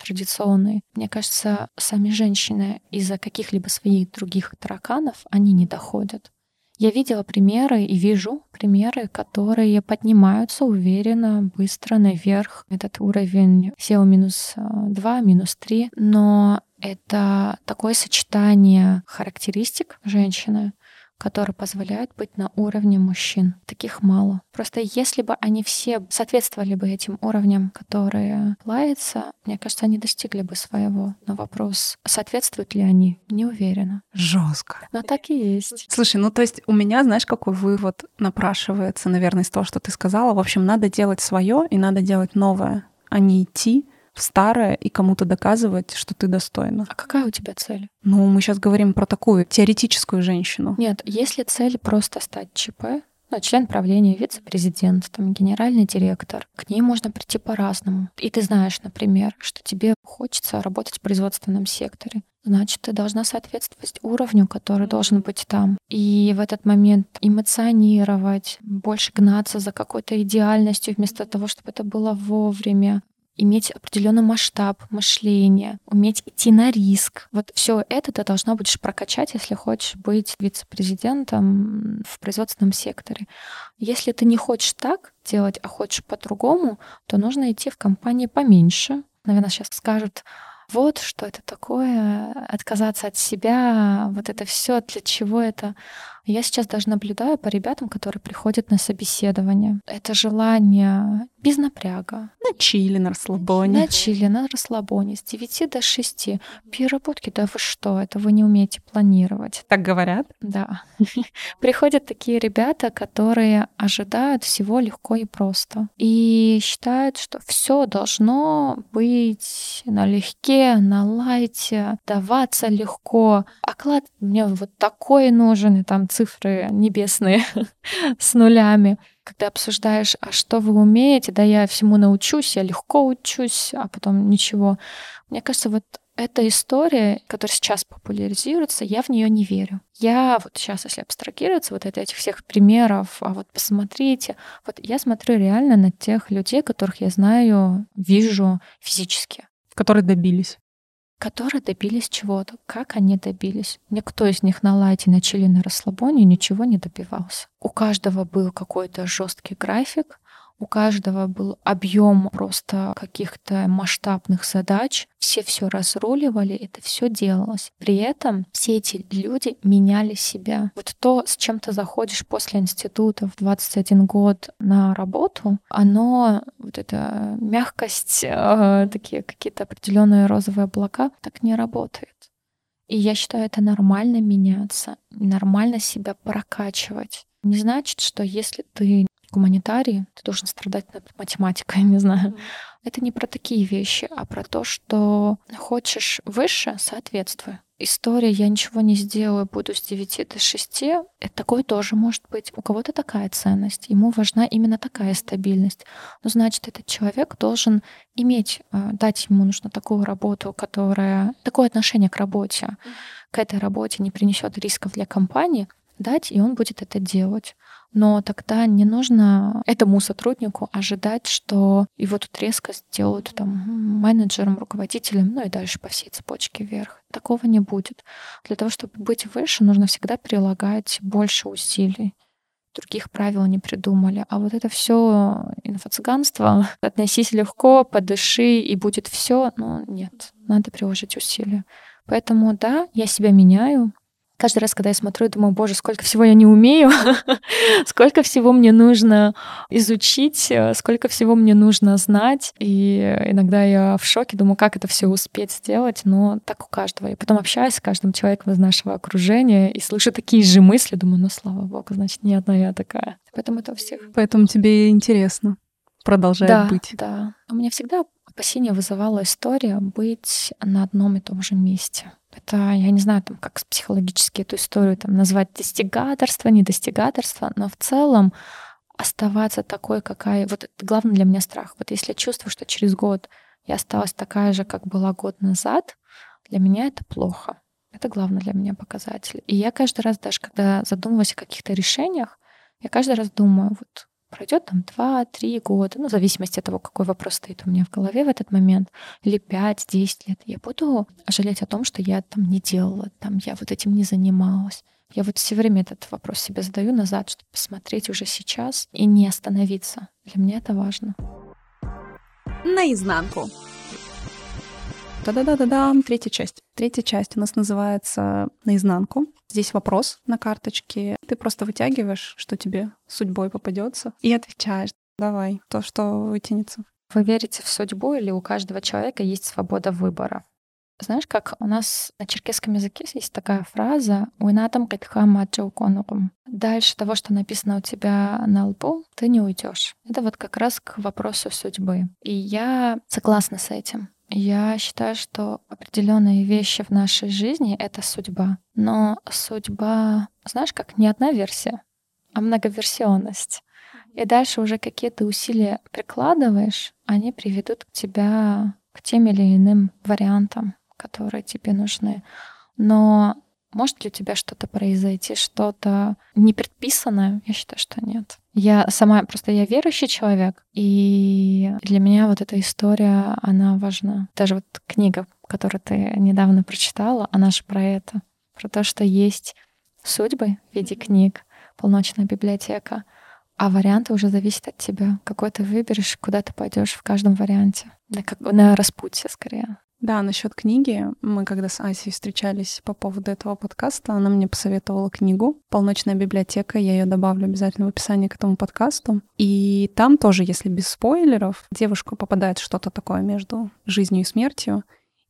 традиционный, мне кажется, сами женщины из-за каких-либо своих других тараканов, они не доходят. Я видела примеры и вижу примеры, которые поднимаются уверенно, быстро наверх. Этот уровень SEO минус 2, минус 3. Но это такое сочетание характеристик женщины, которые позволяют быть на уровне мужчин. Таких мало. Просто если бы они все соответствовали бы этим уровням, которые лаются, мне кажется, они достигли бы своего. Но вопрос, соответствуют ли они, не уверена. Жестко. Но так и есть. Слушай, ну то есть у меня, знаешь, какой вывод напрашивается, наверное, из того, что ты сказала. В общем, надо делать свое и надо делать новое, а не идти в старое и кому-то доказывать, что ты достойна. А какая у тебя цель? Ну, мы сейчас говорим про такую теоретическую женщину. Нет, если цель просто стать ЧП, ну, член правления, вице-президент, там, генеральный директор. К ней можно прийти по-разному. И ты знаешь, например, что тебе хочется работать в производственном секторе. Значит, ты должна соответствовать уровню, который должен быть там. И в этот момент эмоционировать, больше гнаться за какой-то идеальностью, вместо того, чтобы это было вовремя иметь определенный масштаб мышления, уметь идти на риск. Вот все это ты должна будешь прокачать, если хочешь быть вице-президентом в производственном секторе. Если ты не хочешь так делать, а хочешь по-другому, то нужно идти в компании поменьше. Наверное, сейчас скажут, вот что это такое, отказаться от себя, вот это все, для чего это. Я сейчас даже наблюдаю по ребятам, которые приходят на собеседование. Это желание без напряга. На чили, на расслабоне. На чили, на расслабоне. С 9 до 6. Переработки, да вы что, это вы не умеете планировать. Так говорят? Да. Приходят такие ребята, которые ожидают всего легко и просто. И считают, что все должно быть налегке, на лайте, даваться легко. Оклад мне вот такой нужен, и там цифры небесные с нулями. Когда обсуждаешь, а что вы умеете, да я всему научусь, я легко учусь, а потом ничего. Мне кажется, вот эта история, которая сейчас популяризируется, я в нее не верю. Я вот сейчас, если абстрагироваться вот от этих всех примеров, а вот посмотрите, вот я смотрю реально на тех людей, которых я знаю, вижу физически. Которые добились которые добились чего-то. Как они добились? Никто из них на лайте, на чили, на расслабоне ничего не добивался. У каждого был какой-то жесткий график, у каждого был объем просто каких-то масштабных задач. Все все разруливали, это все делалось. При этом все эти люди меняли себя. Вот то, с чем ты заходишь после института в 21 год на работу, оно, вот эта мягкость, э, такие какие-то определенные розовые облака, так не работает. И я считаю, это нормально меняться, нормально себя прокачивать. Не значит, что если ты гуманитарии, ты должен страдать над математикой, не знаю. Mm. Это не про такие вещи, а про то, что хочешь выше, соответствуй. История «я ничего не сделаю, буду с 9 до 6» — это такое тоже может быть. У кого-то такая ценность, ему важна именно такая стабильность. Но значит, этот человек должен иметь, а, дать ему нужно такую работу, которая... Такое отношение к работе, к этой работе не принесет рисков для компании, дать, и он будет это делать. Но тогда не нужно этому сотруднику ожидать, что его тут резко сделают там менеджером, руководителем, ну и дальше по всей цепочке вверх. Такого не будет. Для того, чтобы быть выше, нужно всегда прилагать больше усилий других правил не придумали. А вот это все инфо-цыганство, относись легко, подыши, и будет все. Ну, нет, надо приложить усилия. Поэтому да, я себя меняю, каждый раз, когда я смотрю, думаю, боже, сколько всего я не умею, сколько всего мне нужно изучить, сколько всего мне нужно знать. И иногда я в шоке, думаю, как это все успеть сделать, но так у каждого. И потом общаюсь с каждым человеком из нашего окружения и слышу такие же мысли, думаю, ну слава богу, значит, не одна я такая. Поэтому это у всех. Поэтому тебе интересно продолжает да, быть. Да, у меня всегда опасение вызывала история быть на одном и том же месте. Это, я не знаю, там, как психологически эту историю там, назвать достигаторство, недостигаторство, но в целом оставаться такой, какая... Вот это главный для меня страх. Вот если я чувствую, что через год я осталась такая же, как была год назад, для меня это плохо. Это главный для меня показатель. И я каждый раз, даже когда задумываюсь о каких-то решениях, я каждый раз думаю, вот пройдет там 2-3 года, ну, в зависимости от того, какой вопрос стоит у меня в голове в этот момент, или 5-10 лет, я буду жалеть о том, что я там не делала, там я вот этим не занималась. Я вот все время этот вопрос себе задаю назад, чтобы посмотреть уже сейчас и не остановиться. Для меня это важно. Наизнанку. Да-да-да-да-да, третья часть. Третья часть у нас называется «Наизнанку». Здесь вопрос на карточке. Ты просто вытягиваешь, что тебе судьбой попадется, и отвечаешь. Давай, то, что вытянется. Вы верите в судьбу или у каждого человека есть свобода выбора? Знаешь, как у нас на черкесском языке есть такая фраза «Уинатам кэтхама Дальше того, что написано у тебя на лбу, ты не уйдешь. Это вот как раз к вопросу судьбы. И я согласна с этим. Я считаю, что определенные вещи в нашей жизни — это судьба. Но судьба, знаешь, как не одна версия, а многоверсионность. И дальше уже какие ты усилия прикладываешь, они приведут к тебя к тем или иным вариантам, которые тебе нужны. Но Может ли у тебя что-то произойти, что-то непредписанное? Я считаю, что нет. Я сама, просто я верующий человек, и для меня вот эта история, она важна. Даже вот книга, которую ты недавно прочитала, она же про это. Про то, что есть судьбы в виде книг, полночная библиотека, а варианты уже зависят от тебя. Какой ты выберешь, куда ты пойдешь в каждом варианте. На, как, на распутье скорее. Да, насчет книги. Мы когда с Асей встречались по поводу этого подкаста, она мне посоветовала книгу «Полночная библиотека». Я ее добавлю обязательно в описание к этому подкасту. И там тоже, если без спойлеров, девушка попадает что-то такое между жизнью и смертью.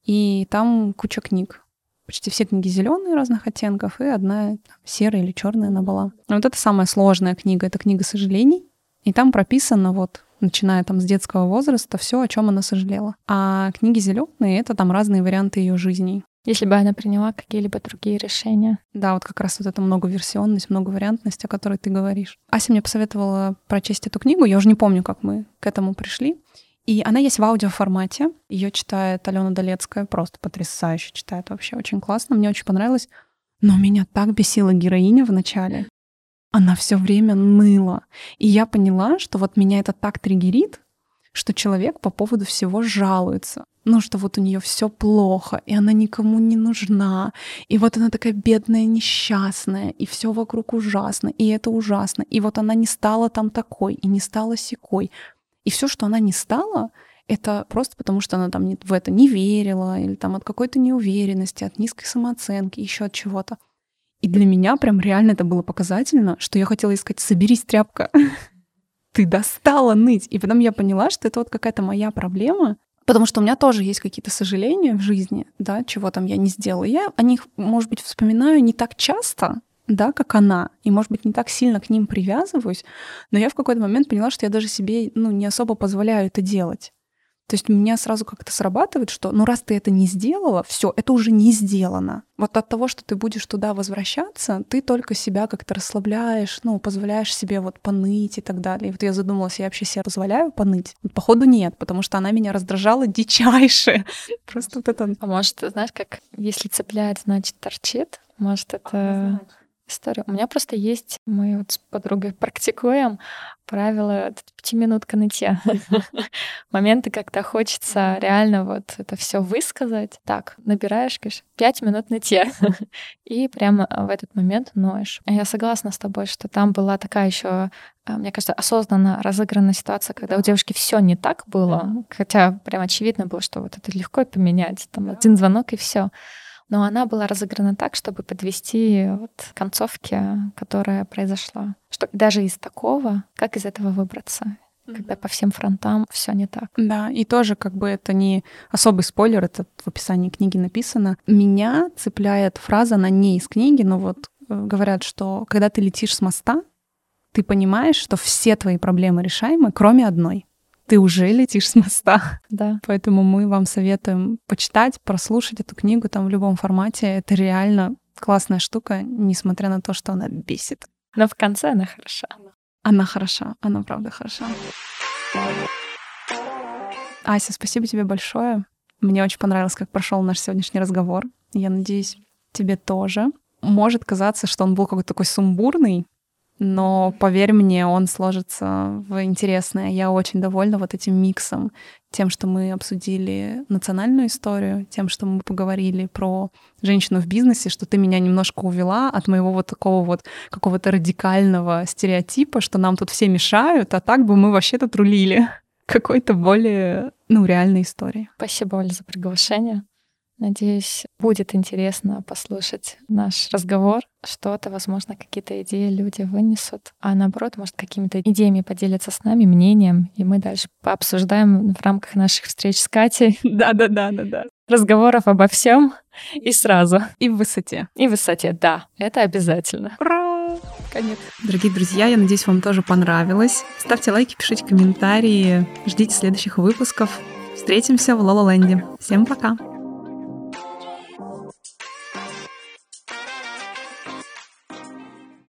И там куча книг. Почти все книги зеленые разных оттенков, и одна серая или черная она была. Вот это самая сложная книга, это книга сожалений. И там прописано вот начиная там с детского возраста, все, о чем она сожалела. А книги зеленые это там разные варианты ее жизней. Если бы она приняла какие-либо другие решения. Да, вот как раз вот эта многоверсионность, многовариантность, о которой ты говоришь. Ася мне посоветовала прочесть эту книгу. Я уже не помню, как мы к этому пришли. И она есть в аудиоформате. Ее читает Алена Долецкая, просто потрясающе читает вообще, очень классно. Мне очень понравилось. Но меня так бесила героиня в начале она все время ныла. И я поняла, что вот меня это так триггерит, что человек по поводу всего жалуется. Ну, что вот у нее все плохо, и она никому не нужна. И вот она такая бедная, несчастная, и все вокруг ужасно, и это ужасно. И вот она не стала там такой, и не стала секой. И все, что она не стала, это просто потому, что она там в это не верила, или там от какой-то неуверенности, от низкой самооценки, еще от чего-то. И для меня прям реально это было показательно, что я хотела искать «соберись, тряпка». Ты достала ныть. И потом я поняла, что это вот какая-то моя проблема, Потому что у меня тоже есть какие-то сожаления в жизни, да, чего там я не сделала. Я о них, может быть, вспоминаю не так часто, да, как она, и, может быть, не так сильно к ним привязываюсь, но я в какой-то момент поняла, что я даже себе, ну, не особо позволяю это делать. То есть у меня сразу как-то срабатывает, что ну раз ты это не сделала, все, это уже не сделано. Вот от того, что ты будешь туда возвращаться, ты только себя как-то расслабляешь, ну, позволяешь себе вот поныть и так далее. И вот я задумалась, я вообще себе позволяю поныть? Походу нет, потому что она меня раздражала дичайше. Просто вот это... А может, знаешь, как если цепляет, значит торчит? Может, это историю. У меня просто есть, мы вот с подругой практикуем правило пятиминутка нытья. Моменты, когда хочется реально вот это все высказать. Так, набираешь, говоришь, пять минут нытья. И прямо в этот момент ноешь. Я согласна с тобой, что там была такая еще а, мне кажется, осознанно разыгранная ситуация, когда у девушки все не так было, хотя прям очевидно было, что вот это легко поменять, там один звонок и все но она была разыграна так, чтобы подвести вот концовке, которая произошла. Что даже из такого, как из этого выбраться? когда по всем фронтам все не так. Да, и тоже как бы это не особый спойлер, это в описании книги написано. Меня цепляет фраза, она не из книги, но вот э, говорят, что когда ты летишь с моста, ты понимаешь, что все твои проблемы решаемы, кроме одной ты уже летишь с моста. Да. Поэтому мы вам советуем почитать, прослушать эту книгу там в любом формате. Это реально классная штука, несмотря на то, что она бесит. Но в конце она хороша. Она хороша, она правда хороша. Ася, спасибо тебе большое. Мне очень понравилось, как прошел наш сегодняшний разговор. Я надеюсь, тебе тоже. Может казаться, что он был какой-то такой сумбурный, но поверь мне, он сложится в интересное. Я очень довольна вот этим миксом, тем, что мы обсудили национальную историю, тем, что мы поговорили про женщину в бизнесе, что ты меня немножко увела от моего вот такого вот какого-то радикального стереотипа, что нам тут все мешают, а так бы мы вообще тут рулили какой-то более, ну, реальной истории. Спасибо, Оля, за приглашение. Надеюсь, будет интересно послушать наш разговор. Что-то, возможно, какие-то идеи люди вынесут, а наоборот, может, какими-то идеями поделятся с нами, мнением, и мы дальше пообсуждаем в рамках наших встреч с Катей. Да-да-да-да-да. Разговоров обо всем и сразу. И в высоте. И в высоте, да. Это обязательно. Ура! Конец. Дорогие друзья, я надеюсь, вам тоже понравилось. Ставьте лайки, пишите комментарии, ждите следующих выпусков. Встретимся в Лола Ленде. Всем пока!